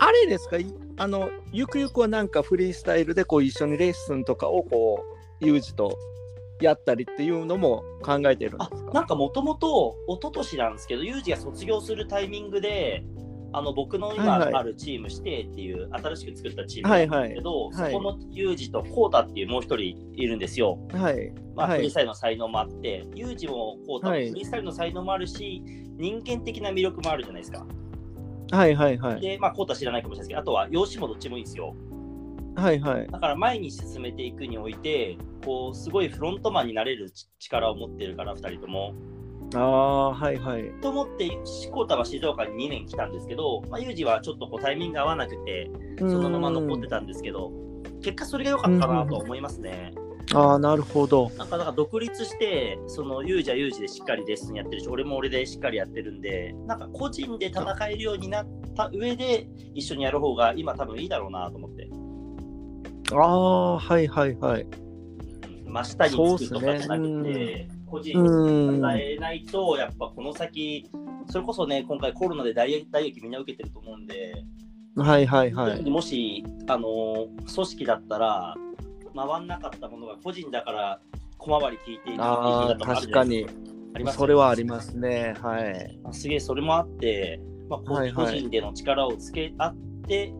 あれですか？いあの、ゆくゆくはなんかフリースタイルでこう一緒にレッスンとかをこう、ユージとやったりっていうのも考えてるんであすか？なんかもともと一昨年なんですけど、ユージが卒業するタイミングで、あの僕の今あるチーム指定っていう新しく作ったチームなんですけど、はいはいそこのユージとコータっていうもう一人いるんですよ。はい。まあ、はいフリースタイルの才能もあって、ユージもコータもはいフリースタイルの才能もあるし、人間的な魅力もあるじゃないですか。はいはいはい。で、まあ、コータ知らないかもしれないですけど、あとは容姿もどっちもいいんですよ。はいはい。だから前に進めていくにおいて、こうすごいフロントマンになれる力を持ってるから、2人とも。ああ、はいはい。と思って、コータは静岡に2年来たんですけど、まあ、ユージはちょっとこうタイミング合わなくて、そのまま残ってたんですけど、結果それが良かったなと思いますね。ああ、なるほど。なんかだから独立して、そのユージはユージでしっかりレッスンやってるし、俺も俺でしっかりやってるんで、なんか個人で戦えるようになった上で一緒にやる方が今多分いいだろうなと思って。ああ、はいはいはい。真下につくとかじゃなくて、個人うん。で伝えないと、やっぱこの先、それこそね、今回コロナで大打撃みんな受けてると思うんで、はいはいはい。もし、あの組織だったら、回んなかったものが個人だから小回り聞いているあ確かに。ありますよねそれはありますね。はい。あすげえそれもあって、まあ、個人での力をつけ合って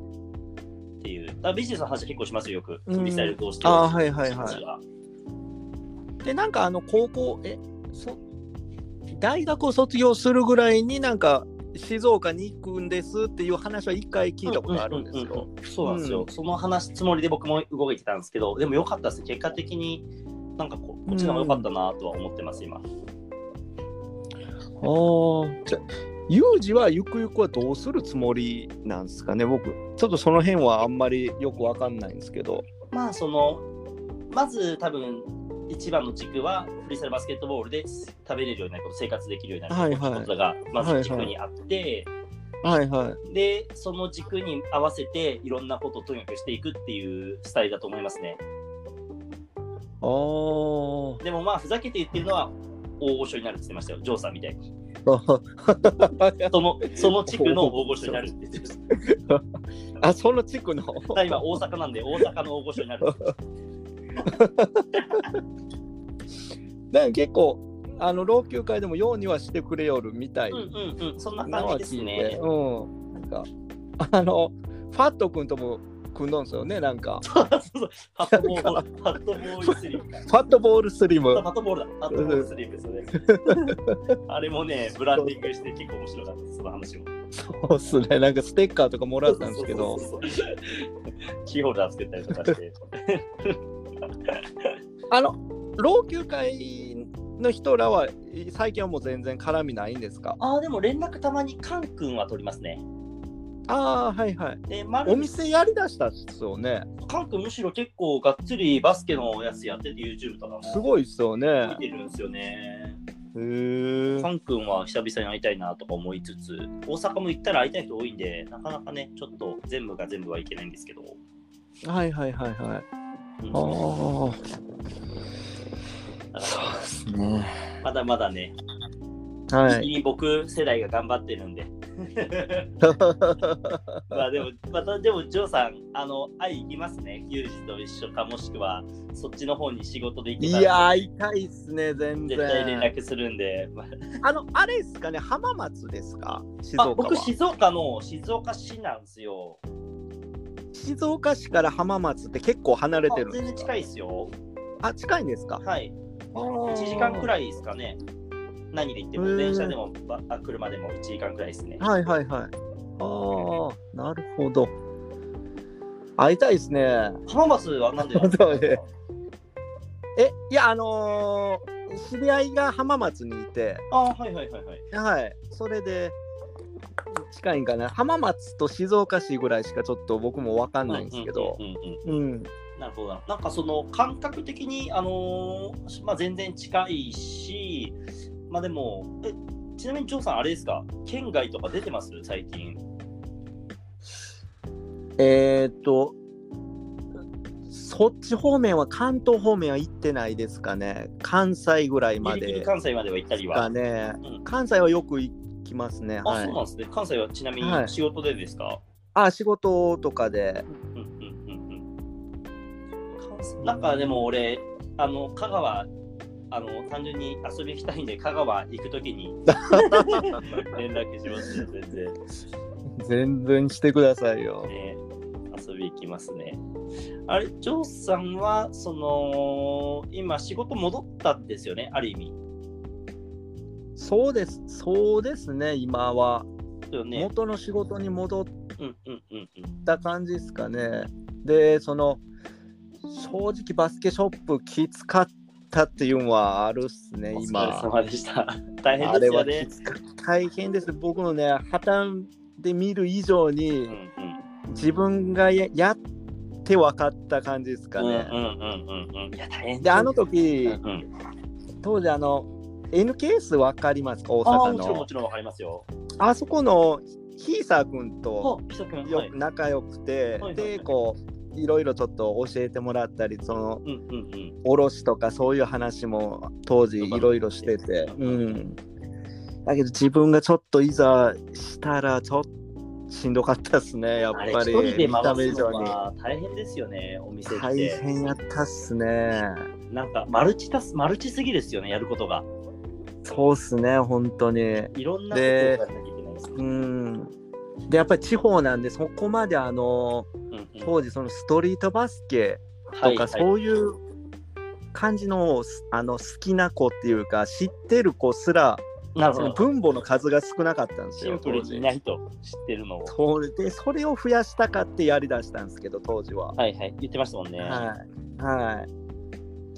っていう、だからビジネスの話は結構しますよ、よく。うんフリースタイル同士あーはいはいはいで、なんかあの、高校、え、そ大学を卒業するぐらいになんか、静岡に行くんですっていう話は一回聞いたことあるんですううよ。うんうんそうなんですよ、うその話つもりで僕も動いてたんですけど、でも良かったですね、結果的になんかここっちの方が良かったなとは思ってます、今。ああ。じゃあユージはゆくゆくはどうするつもりなんですかね、僕。ちょっとその辺はあんまりよくわかんないんですけど。まあ、その、まず多分、一番の軸はフリースタイルバスケットボールで食べれるようになること、生活できるようになることはいはいことがまず軸にあって、はいはい。で、その軸に合わせていろんなことをとにかくしていくっていうスタイルだと思いますね。ああ。でもまあ、ふざけて言ってるのは大御所になるって言ってましたよ、ジョーさんみたいに。そのその地区の大御所になるって言ってましあ、その地区の。た。今、大阪なんで、大阪の大御所になるって言って [LAUGHS] だから結構、あの老朽会でもようにはしてくれよるみたい。うんうんうん、そんなな感じですね。うん。なんか、あの、ファット君とも組んどんすよね、なんか。そうそうファットボール、ファットボールスリム。ファットボールスリム。ファットボールだ。ファットボールスリムですよね。あれもね、ブランディングして結構面白かったその話も。そうっすね、なんかステッカーとかもらったんですけど。キーホルダー作ったりとかして。[LAUGHS] あの、老朽会の人らは、最近はもう全然絡みないんですか？ああ、でも連絡たまにカン君は取りますね。ああ、はいはい。で、マルお店やりだしたっすよね。カン君むしろ結構がっつりバスケのやつやってて YouTube とかもすごいっすよね見。てるんですよね。へえカ。ン君は久々に会いたいなとか思いつつ、大阪も行ったら会いたい人多いんで、なかなかね、ちょっと全部が全部はいけないんですけど。はいはいはいはい。うんああ。そうですね。まだまだね、はい。に僕世代が頑張ってるんで。[LAUGHS] まあでも、またでも、ジョーさん、あの、愛行きますね。ユージと一緒か、もしくは、そっちの方に仕事で行いけたら、やー、痛いっすね、全絶対連然。絡するんで。まあの、あれですかね、浜松ですか？静あ、岡は僕、静岡の静岡市なんですよ。静岡市から浜松って結構離れあてるんですか？全然近いですよ。あ、近いんですか？はい。1 1時間くらいですかね。何で行っても、電車でも、ばあ車でも1時間くらいですね。はいはいはい。ああ、なるほど。会いたいですね。浜松はなんで？なんですかそうねえ、いや、あのー知り合いが浜松にいて、あはいはいはいはい。はい、それで近いんかな。浜松と静岡市ぐらいしかちょっと僕も分かんないんですけど。なるほどな。なんかその感覚的に、あのーまあ、全然近いし、まあでも、えちなみに、ジョーさん、あれですか、県外とか出てます？最近。えーっと、そっち方面は関東方面は行ってないですかね。関西ぐらいまで関西までは行ったりは。かねうん。関西はよく行きますね。あ、はいそうなんですね。関西はちなみはいに仕事でですか、あ、仕事とかで。うんうんうんうん関西なんかでも俺、あの香川、あの単純に遊びに行きたいんで、香川行くときに [LAUGHS] 連絡しますね、全然。全然してくださいよ。ね、遊び行きますね。あれ、ジョーさんは、その、今、仕事戻ったんですよね、ある意味。そうです、そうですね、今は。よね。元の仕事に戻っうんうんうんうん。た感じですかね。で、その、正直バスケショップきつかったっていうのはあるっすね、お疲れ今。様でした。[LAUGHS] 大変ですよね。大変です。僕のね、破綻で見る以上にうんうん自分がややって分かった感じですかね。うんうんうんうんうん。いや、大変で、あの時、うんうん、当時あの、NKS 分かりますか？大阪もちろんもの。ちろんわかりますよ。あそこのヒーサー君とよはい。仲良くて、はいはいで、こう、いろいろちょっと教えてもらったり、その、うんうんうん。卸とかそういう話も当時いろいろしてて、ううんん。だけど自分がちょっといざしたらちょっとしんどかったっすね、やっぱり。大変ですよね、お店っ大て。変やったっすね。なんか、マルチタス、マルチすぎですよね、やることが。そうっすね、本当に。いろんなことをやらなきゃいけないです。うん。で、やっぱり地方なんで、そこまであの、うんうん当時そのストリートバスケとかはいはいそういう感じのあの好きな子っていうか知ってる子すら。分母の数が少なかったんですよシンプルにいないと知ってるのを。そうでそれを増やしたかってやりだしたんですけど当時ははいはい、言ってましたもんね。はいはい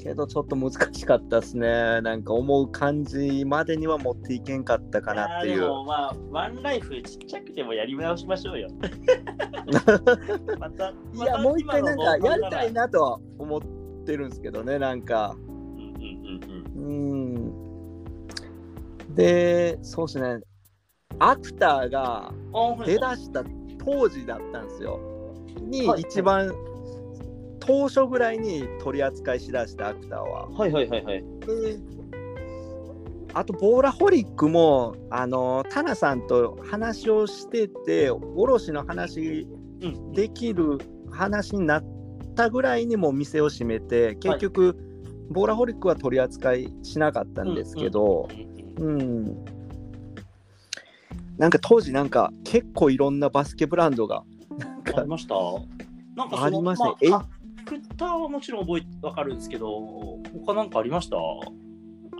けどちょっと難しかったですね。なんか思う感じまでには持っていけんかったかなっていう。でもまあ、ワンライフちっちゃくてもやり直しましょうよ。[LAUGHS] また、いやもう一回なんかやりたいなとは思ってるんですけどねなんか。うんうんうんうん。うん。で、そうですね、アクターが出だした当時だったんですよ。にはい。一番、当初ぐらいに取り扱いしだしたアクターは。はいはいはいはい。であと、ボーラホリックも、あの、タナさんと話をしてて、卸の話うん。できる話になったぐらいにもう店を閉めて、結局、ボーラホリックは取り扱いしなかったんですけど、うんうんうん。なんか当時なんか結構いろんなバスケブランドがありました？なんかありましたねまあ、アクターはもちろん覚えわかるんですけど、他なんかありました？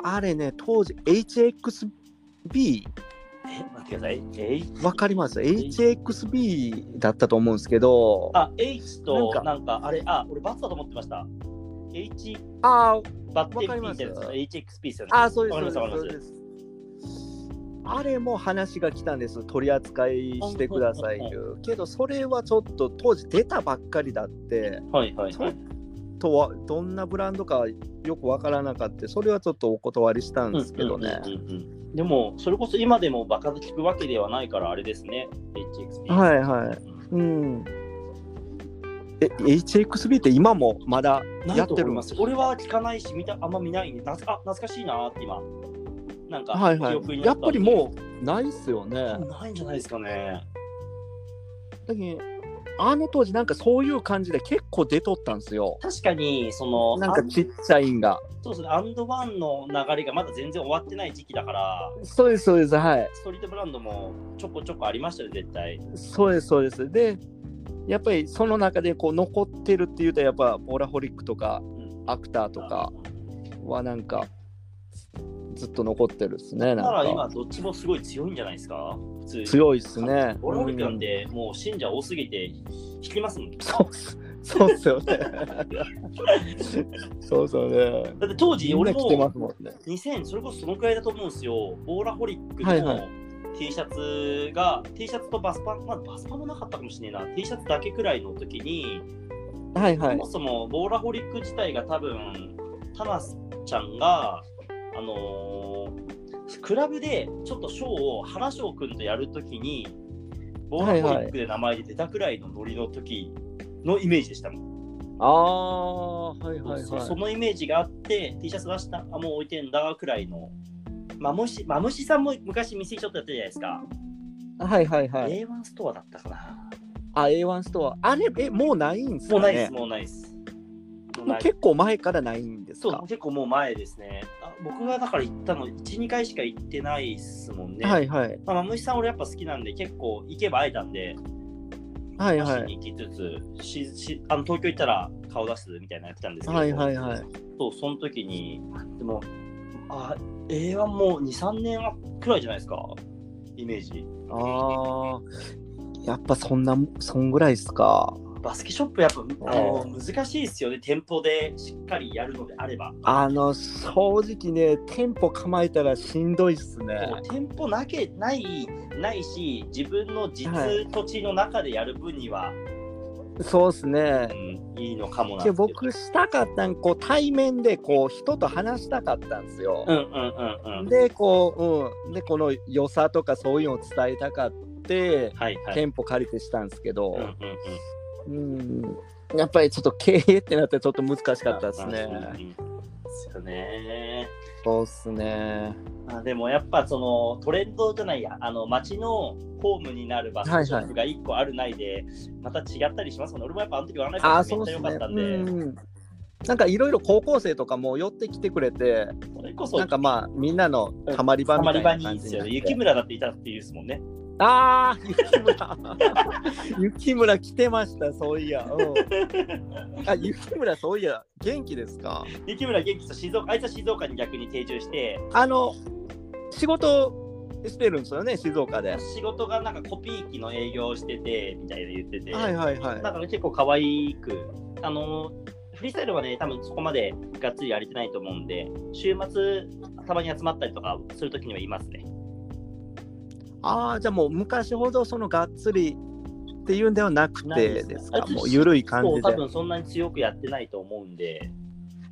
あれね当時 HXB え、待ってください。えわかります？HXB だったと思うんですけど。ああ、H とななんか、あれ、あ、俺バツだと思ってました。H、あバッテリーってやつ。HXP です。よね。あそうですわかりますあれも話が来たんです取り扱いしてくださいいうけどそれはちょっと当時出たばっかりだってはいはいはい。とはどんなブランドかよくわからなかったそれはちょっとお断りしたんですけどね、でも、それこそ今でもバカで聞くわけではないから、あれですね。HXP。はいはいうん。え、HXB って今もまだやってるんですます。俺は聞かないし、見たあんま見ないんで、なつあ懐かしいなーって今。なんかはいはい。やっぱりもうないっすよね。ないんじゃないですかね。だけどあの当時なんかそういう感じで結構出とったんですよ。確かに、その、なんかちっちゃいんが。そうですね、アンドワンの流れがまだ全然終わってない時期だから、そうです、そうです、はい。ストリートブランドもちょこちょこありましたよ、絶対。そうです、そうです。で、やっぱりその中でこう残ってるっていうと、やっぱボラホリックとかうんアクターとかはなんかずっと残ってるっすね。だかから今、どっちもすごい強いんじゃないですか、普通に。強いっすね。オラホリックなんうんて、もう信者多すぎて、引きますもん。そうっす。そうっすよね。[LAUGHS] そうそうね。だって当時、俺もすもんね。2000、それこそそのくらいだと思うんですよ。ボーラホリックのはいはい T シャツが、T シャツとバスパン、まあ、バスパンもなかったかもしれないな。T シャツだけくらいの時に、はいはいそも。そもボーラホリック自体が多分、タナスちゃんが、あのークラブでちょっとショーを原翔くんとやるときに、ボーラホリックで名前で出たくらいのノリの時のイメージでしたもん。ああ、はいはいそそはい。のイメージがあって、T シャツ出した、あ、もう置いてんだくらいの。マムシマムシさんも昔店ちょっとやってるじゃないですか。はいはいはい。A1 ストアだったかな。あ、A1 ストア。あれ、え、もうないんですかねもうないです、もうないです。もう結構前からないんですそうか結構もう前ですね。あ僕がだから行ったの1、2回しか行ってないっすもんね。はいはい。まあ、マムシさん俺やっぱ好きなんで結構行けば会えたんで、はいはい。行きつつ、ししあの東京行ったら顔出すみたいなのやってたんですけど、はいはいはい。そうその時に、でも、あ A1 も2、3年くらいじゃないですか、イメージ。ああ、やっぱそんな、そんぐらいっすか。バスケショップやっぱあの難しいですよね、店舗でしっかりやるのであれば。あの、正直ね、店舗構えたらしんどいっすね。店舗なけないないし、自分の実はい土地の中でやる分には、そうっすねう。ん、いいのかもな僕したかったんこう対面でこう人と話したかったんですよ。でこう、うん、でこの良さとかそういうのを伝えたかって、はいはい。店舗借りてしたんですけどうん、うんうんうん。やっぱりちょっと経営ってなってちょっと難しかったですね。ですよね。そうっすね。あでもやっぱそのトレンドじゃないや、あの街のホームになるバスショップが1個あるないで、また違ったりしますもん。ね。俺もやっぱあの時ワンライフああ、めっそうっすねちゃ良かった。ん。で、なん。かいろいろ高校生とかも寄ってきてくれて、それこそなん。かまあみん。なのたまり場たまみたいり場にいいですよね。な感じになって雪村だっていたっていうですもん。ね。ああ、雪村。[LAUGHS] 雪村来てました、そういや。うん、あ、雪村、そういや、元気ですか？雪村元気と静岡、あいつは静岡に逆に定住して、あの、仕事してるんですよね、静岡で。仕事がなんかコピー機の営業をしてて、みたいな言ってて、はいはいはい。なんかね、結構可愛く、あの、フリースタイルはね、多分そこまでがっつりやれてないと思うんで、週末、たまに集まったりとかするときにはいますね。ああ、じゃあもう昔ほどそのがっつりっていうんではなくてですあいつですか？もう緩い感じで。多分そんなに強くやってないと思うんで、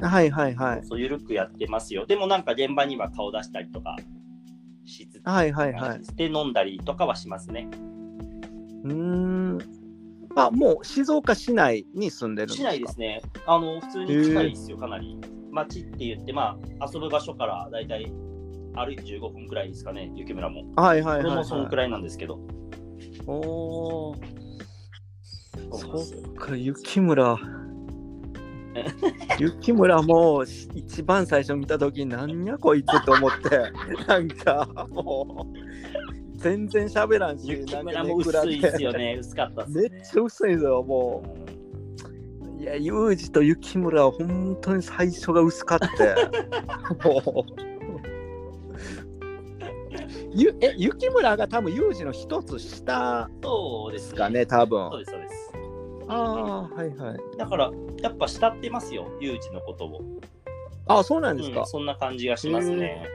はいはいはい。そう、緩くやってますよ。でもなんか現場には顔出したりとかしつつ、はいはいはい。で飲んだりとかはしますね。うーん。あ、もう静岡市内に住んでるんです市か内ですね。あの、普通に近いですよ、かなり。街って言って、まあ、遊ぶ場所からだいたい歩いて15分くらいですかね、雪村も。はいはいはい、これもそのはい。くらいなんですけど。おー、そっか、雪村。[LAUGHS] 雪村も一番最初見たとき、なんやこいつと思って、[LAUGHS] なんかもう、全然喋らんし、雪村も薄いですでよね、薄かったっすめね。っちゃ薄いんですよ、もう。いや、ユージと雪村は本当に最初が薄かって。[LAUGHS] もう。ゆえ雪村が多分ユージの一つ下そうでですすかね。ね、多分そう。です、そうです。ああ、はいはい。だから、やっぱ慕ってますよ、ユージのことを。あそうなんですか。うんそんな感じがしますね。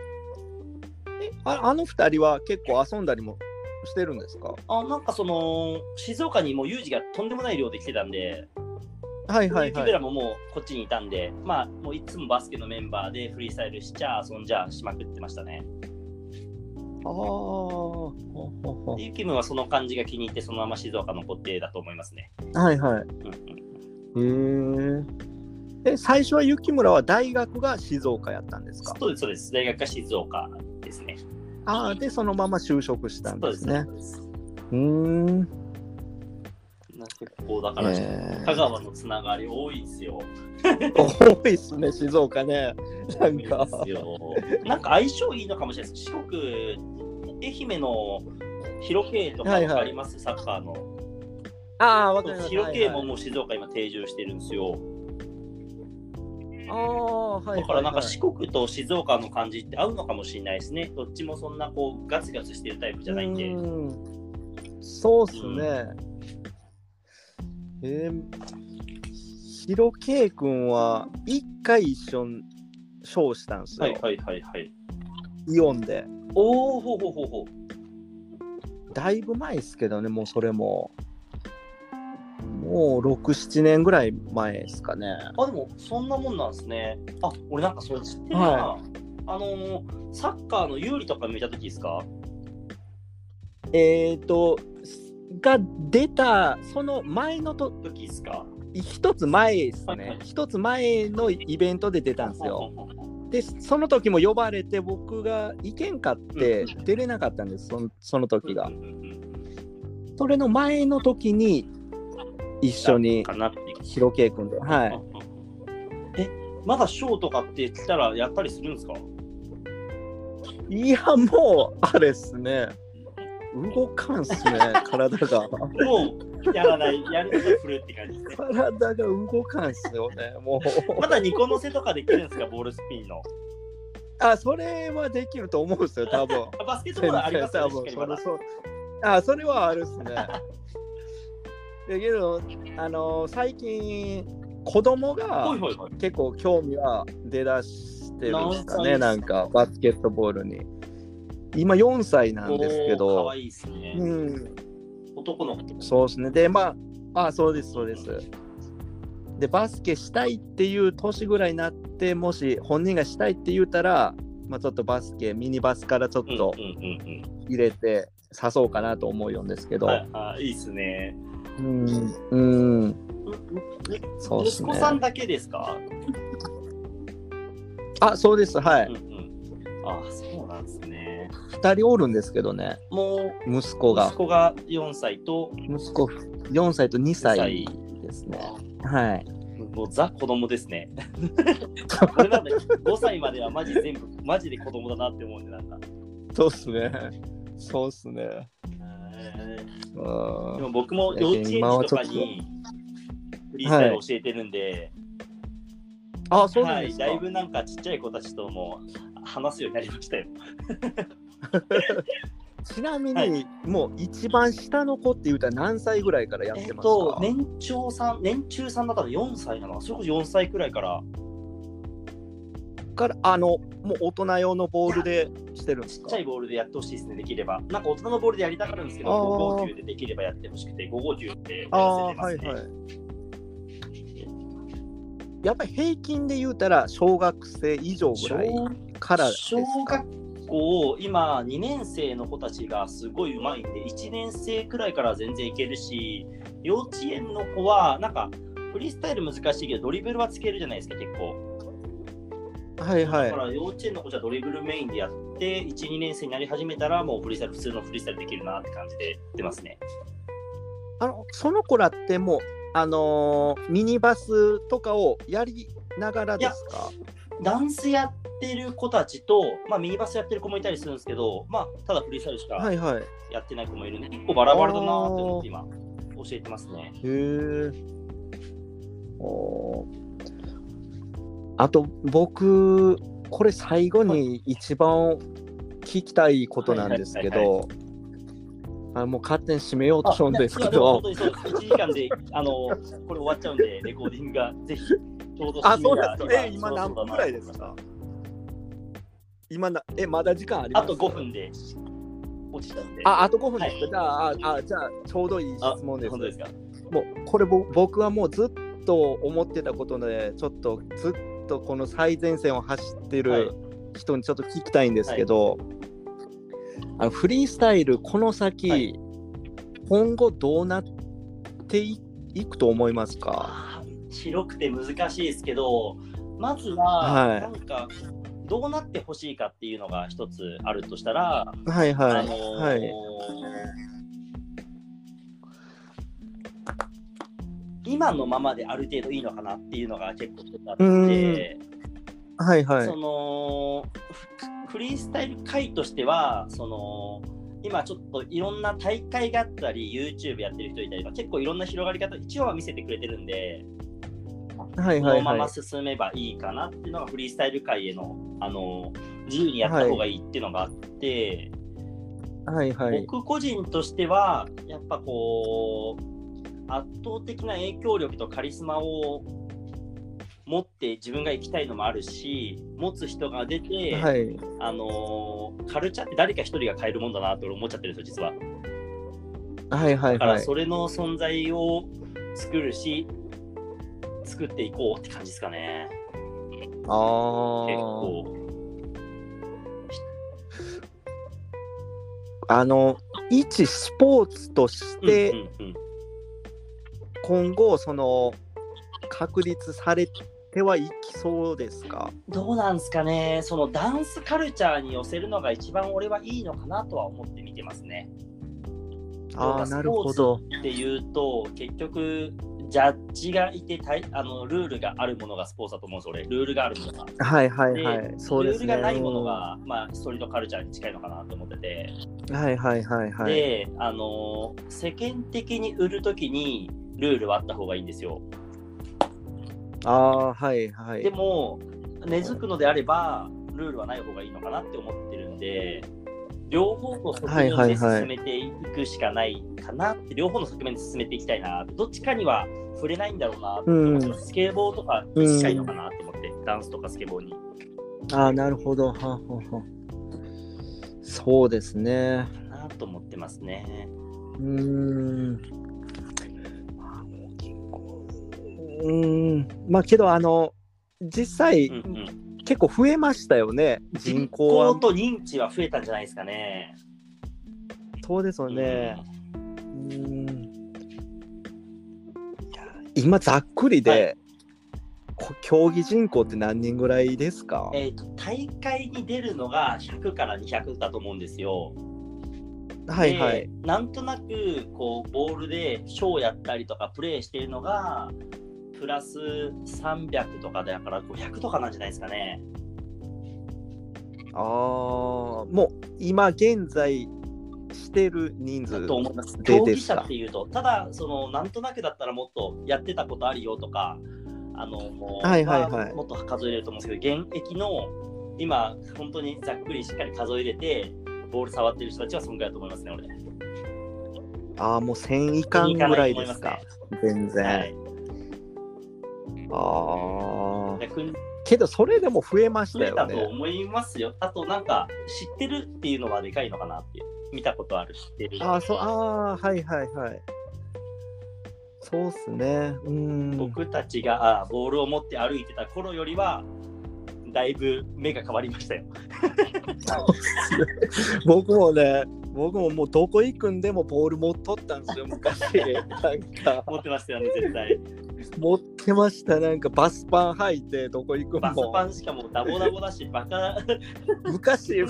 ああの二人は結構遊んだりもしてるんですか？あなんかその、静岡にもうユージがとんでもない量で来てたんで、はいはい雪はい。村ももうこっちにいたんで、まあ、もういつもバスケのメンバーでフリースタイルしちゃ遊んじゃしまくってましたね。ああ、ユキムはその感じが気に入って、そのまま静岡残ってだと思いますね。はいはい。うんうん、へえ。え、最初は雪村は大学が静岡やったんですか？そうです、そうです。大学が静岡ですね。ああ、で、そのまま就職したんですねそう。ん。な結構だから、え香川のつながり多いですよ。ー、[LAUGHS] 多いっすね、静岡ね。なんか。なんか相性いいのかもしれないです。四国、愛媛の広慶とかはいはいあります、サッカーの。ああ、わかります。広慶もはいはいもう静岡今定住してるんですよ。ああ、はいはいはい。だからなんか四国と静岡の感じって合うのかもしれないですね。どっちもそんなこうガツガツしてるタイプじゃないんで。うそうっすね。えー、ひろけい君は一回一緒にショーしたんですよ、はいはいはいはい。イオンで。おおほうほうほうほう。だいぶ前ですけどね、もうそれも。もう6、7年ぐらい前ですかね。あ、でもそんなもんなんですね。あ、俺なんかそれ知ってるな。はあのーサッカーの有利とか見たときですか？えっ、ー、と、が出た、その前のと、時ですか？一つ前ですはいはい。ね一つ前のイベントで出たんですよ。で、その時も呼ばれて、僕が行けんかって出れなかったんです、そのその時がそれの前の時に一緒にかなってひろけい君で、はい。え、まだショーとかって来たらやったりするんですか？いや、もう、あれっすね。動かんっすね、[LAUGHS] 体が。もうやらない、やると振るって感じですね。体が動かんっすよね、もう。まだ2個乗せとかできるんですか、ボールスピンの。あ、それはできると思うんですよ、多分。あ [LAUGHS] バスケットボールありますよね、しっかりまだそあ、それはあるっすね。だけど、あの最近、子供が。結構興味は出だしてるんですかね、なんかバスケットボールに。今4歳なんですけおーかどわ、いいですね。うん、男の子。そうですね。で、まあ、あ、そうです、そうです。で、バスケしたいっていう年ぐらいになって、もし本人がしたいって言うたら、まあ、ちょっとバスケ、ミニバスからちょっとうんうんうん入れて、誘おうかなと思うんですけど、うん。はいはい、いいですね。うん、うん、そうですね息子。さんだけですか？あ、そうです、はい。うんうん。あ、そ。2人おるんですけどね、もう、息子が息。子が4歳と息子4歳と2 2歳歳。ですね。はい。もうザ子供ですね。[LAUGHS] 俺なんで5歳まではマジ全部、マジで子供だなって思うんで、なんか。そうっすね。そうっすね。でん。も僕も幼稚園児とかにフリースタイル教えてるんで、あ、そうなんはい、ですか。だいぶなんかちっちゃい子たちとも話すようになりましたよ。[LAUGHS] ちなみに、はいもう一番下の子って言うたら何歳ぐらいからやっえってますか、と、年長さん、年中さんだったら4歳かな、それこそ4歳くらいから、からあのもう大人用のボールでしてるんですか？ちっちゃいボールでやってほしいですね、できれば。なんか大人のボールでやりたがるんですけど、あー5号球でできればやってほしくて、5号球ってやらせてますね。はいはい。やっぱり平均で言うたら小学生以上ぐらいからです小か？学校、今、2年生の子たちがすごいうまいんで、1年生くらいから全然いけるし、幼稚園の子は、なんか、フリースタイル難しいけど、ドリブルはつけるじゃないですか、結構。はいはいだから、幼稚園の子じゃドリブルメインでやって、1、2年生になり始めたら、もうフリースタイル、普通のフリースタイルできるなって感じでやってますね。あのその子らってもうあのーミニバスとかをやりながらですか？ダンスやってる子たちと、まあ、ミニバスやってる子もいたりするんですけど、まあ、ただフリースタイルしかはいはい。やってない子もいるんで、結構バラバラだなって思って今、教えてますね。へえ。おー。あと僕これ最後に一番聞きたいことなんですけど、あもう勝手に締めようとしようんですけど、当にそうです。1時間で、あの、これ終わっちゃうんで、レコーディングがぜひ、ちょうどあそうですか。え今何分ぐらいですか今なえまだ時間ありますあと5分で落ちたんで。ああと5分ですか、はいじゃあああじゃあちょうどいいあ質問です。本当ですか。もうこれぼ僕はもうずっと思ってたことでちょっとずっとこの最前線を走ってはいる人にちょっと聞きたいんですけど、あのフリースタイルこの先、はい今後どうなっていいくと思いますか？広くて難しいですけど、まずは、はいなんか、どうなってほしいかっていうのが一つあるとしたら、はいはい。あのーはい。今のままである程度いいのかなっていうのが結構あっうんて、はいはいそ。のフフリースタイル界としてはその今ちょっといろんな大会があったり YouTube やってる人いたりとか結構いろんな広がり方一応は見せてくれてるんで、はいこのままはいはい。進めばいいかなっていうのがフリースタイル界へのあの自由にやった方がいいっていうのがあって、はいはい。僕個人としてはやっぱこう圧倒的な影響力とカリスマを持って自分が行きたいのもあるし持つ人が出て、はい。あのーカルチャーって誰か一人が変えるもんだなって俺思っちゃってるんですよ実ははいはいはい。だからそれの存在を作るし作っていこうって感じですかね結ああ。構あの、一スポーツとして、今後、その、確立されてはいきそうですか？どうなんですかね、そのダンスカルチャーに寄せるのが一番俺はいいのかなとは思って見てますね。ああ、なるほど。っていうと、結局、ジャッジがいてたいあの、ルールがあるものがスポーツだと思うんです、俺。ルールがあるものが。はいはいはい。そうルーですね。ルがないものが、まあ、ストリートカルチャーに近いのかなと思ってて。うん。はいはいはいはい。で、あの、世間的に売るときにルールはあった方がいいんですよ。ああ、はいはい。でも、根付くのであれば、ルールはない方がいいのかなって思ってるんで、両方の側面で進めていくしかないかなって、両方の側面で進めていきたいなどっちかには触れないんだろうなって思ってます、スケボーとかに近いのかなって思って、ダンスとかスケボーに。ああ、なるほど。はははそうですね。かなと思ってますね。うーん。うん。まあけど、あの、実際、うん。うん、結構増えましたよね、人口は人口。と認知は増えたん。じゃないですかね。そうですよね。うん。今、ざっくりで、こ競技人口って何人ぐらいですかえーと大会に出るのが100から200だと思うん。ですよ。はいはい。なん。となくこうボールでショーやったりとかプレーしてるのがプラス300とかだから500とかなんじゃないですかね。ああ、もう今現在してる人数だと思います。で競技者っていうと、ただそのなんとなくだったらもっとやってたことあるよとか、あのもうはいはいはいもっと数えれると思うんですけど、現役の今本当にざっくりしっかり数えれてボール触ってる人たちはそんぐらいだと思いますね、俺。ああ、もう1000以下ぐらいですか？全然。はい。ああ。逆にけど、それでも増えまし増えたとたよね。思いますよ。あと、なんか、知ってるっていうのはでかいのかなっていう。見たことある、知ってる。ああ、そう、ああ、はいはいはい。そうっすね。うーん。僕たちがあボールを持って歩いてた頃よりは、だいぶ目が変わりましたよ。[LAUGHS] 僕もね、僕ももうどこ行くんでもボール持っとったんですよ、昔。なんか、持ってましたよね、絶対。持ってました。なんかバスパン履いてどこ行くんバスも。パンしかもダボダボだし、バカ昔、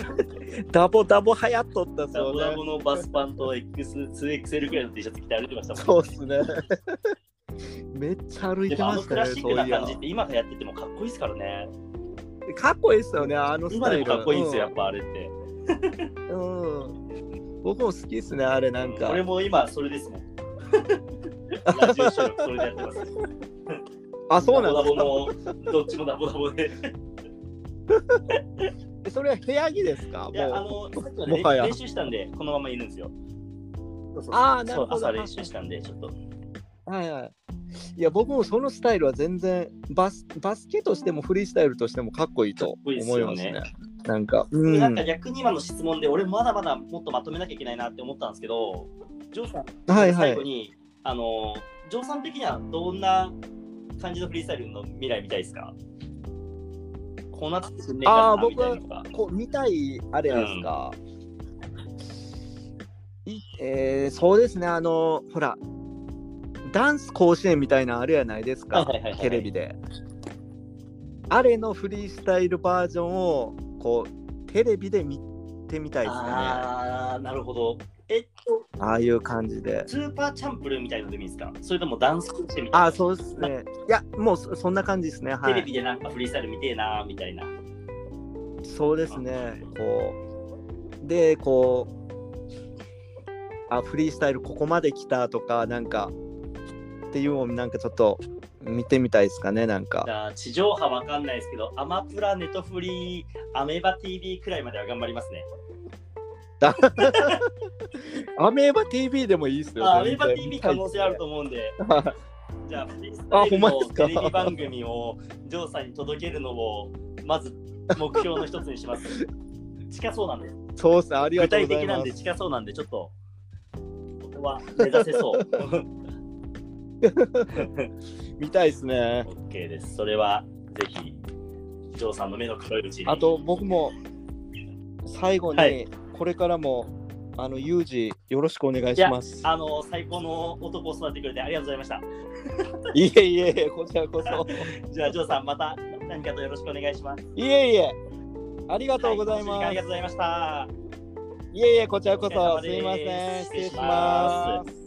ダボダボ流行っとったダボダボ。のバスパンと X、2XL くらいの T シャツ着て歩いてましたもんそうっすね。めっちゃ歩いでもあのてましたね、クラシックない感じって今やっててもかっこいいですからね。かっこいいっすよね、あのス今でタイル。もかっこいいんですよ、やっぱあれって。うん。うん僕も好きっすね、あれなんか。俺も今それですもん。[LAUGHS] ラジオ収録それでやってます。あ、そうなんですダボダボの、どっちもダボダボで。[LAUGHS] か。それは部屋着ですか？いや、あの、さっきまもはやで練習したんで、このままいるんですよ。そうそうあーなるほどそう朝練習したんで、ちょっと。はいはい。いや、僕もそのスタイルは全然バス、バスケとしてもフリースタイルとしてもかっこいいと思いますね。いいっすよねなんか、うん。なんか逆に今の質問で、俺まだまだもっとまとめなきゃいけないなって思ったんですけど、ジョーさん、はいはい。最後に、あの、ジョーさん的にはどんな感じのフリースタイルの未来見たいですか？こうなってくんねえかなみたいなのが。こう見たいあれですか、いえーそうですね、あの、ほら、ダンス甲子園みたいなあれやないですか、はいはいはいはいテレビで。あれのフリースタイルバージョンをこうテレビで見てみたいですね。ああ、なるほど。えっと、ああいう感じで。スーパーチャンプルーみたいのでもいいですかそれともダンスしてみたいな？ああ、そうですね。いや、もうそそんな感じですね。はい。テレビでなんかフリースタイル見てえなみたいな。そうですね。こう。で、こう。あ、フリースタイルここまで来たとか、なんか。っていうのをなんかちょっと見てみたいですかね、なんか地上波わかんないですけど、アマプラネットフリー、アメーバ TV くらいまでは頑張りますね。[LAUGHS] アメーバ TV でもいいですよ。あアメーバ TV 可能性あると思うんで。じゃあ、フ [LAUGHS] テレビ番組をジョーさんに届けるのをまず目標の一つにします。近そうなんで、そうですね、ありが具とうご体的なんでざいます。近そうなんで、ちょっと、ここは目指せそう。[LAUGHS] 見たいですね。OK です。それはぜひ、ジョーさんの目の黒いうちに。あと僕も最後に、はいこれからもあのユージよろしくお願いします。あの、最高の男を育ててくれてありがとうございました。[LAUGHS] いえいえこちらこそ。[LAUGHS] じゃあ、ジョーさん、また何かとよろしくお願いします。いえいえ、ありがとうございます。はいありがとうございました。いえいえ、こちらこそ。すいません。失礼し。ます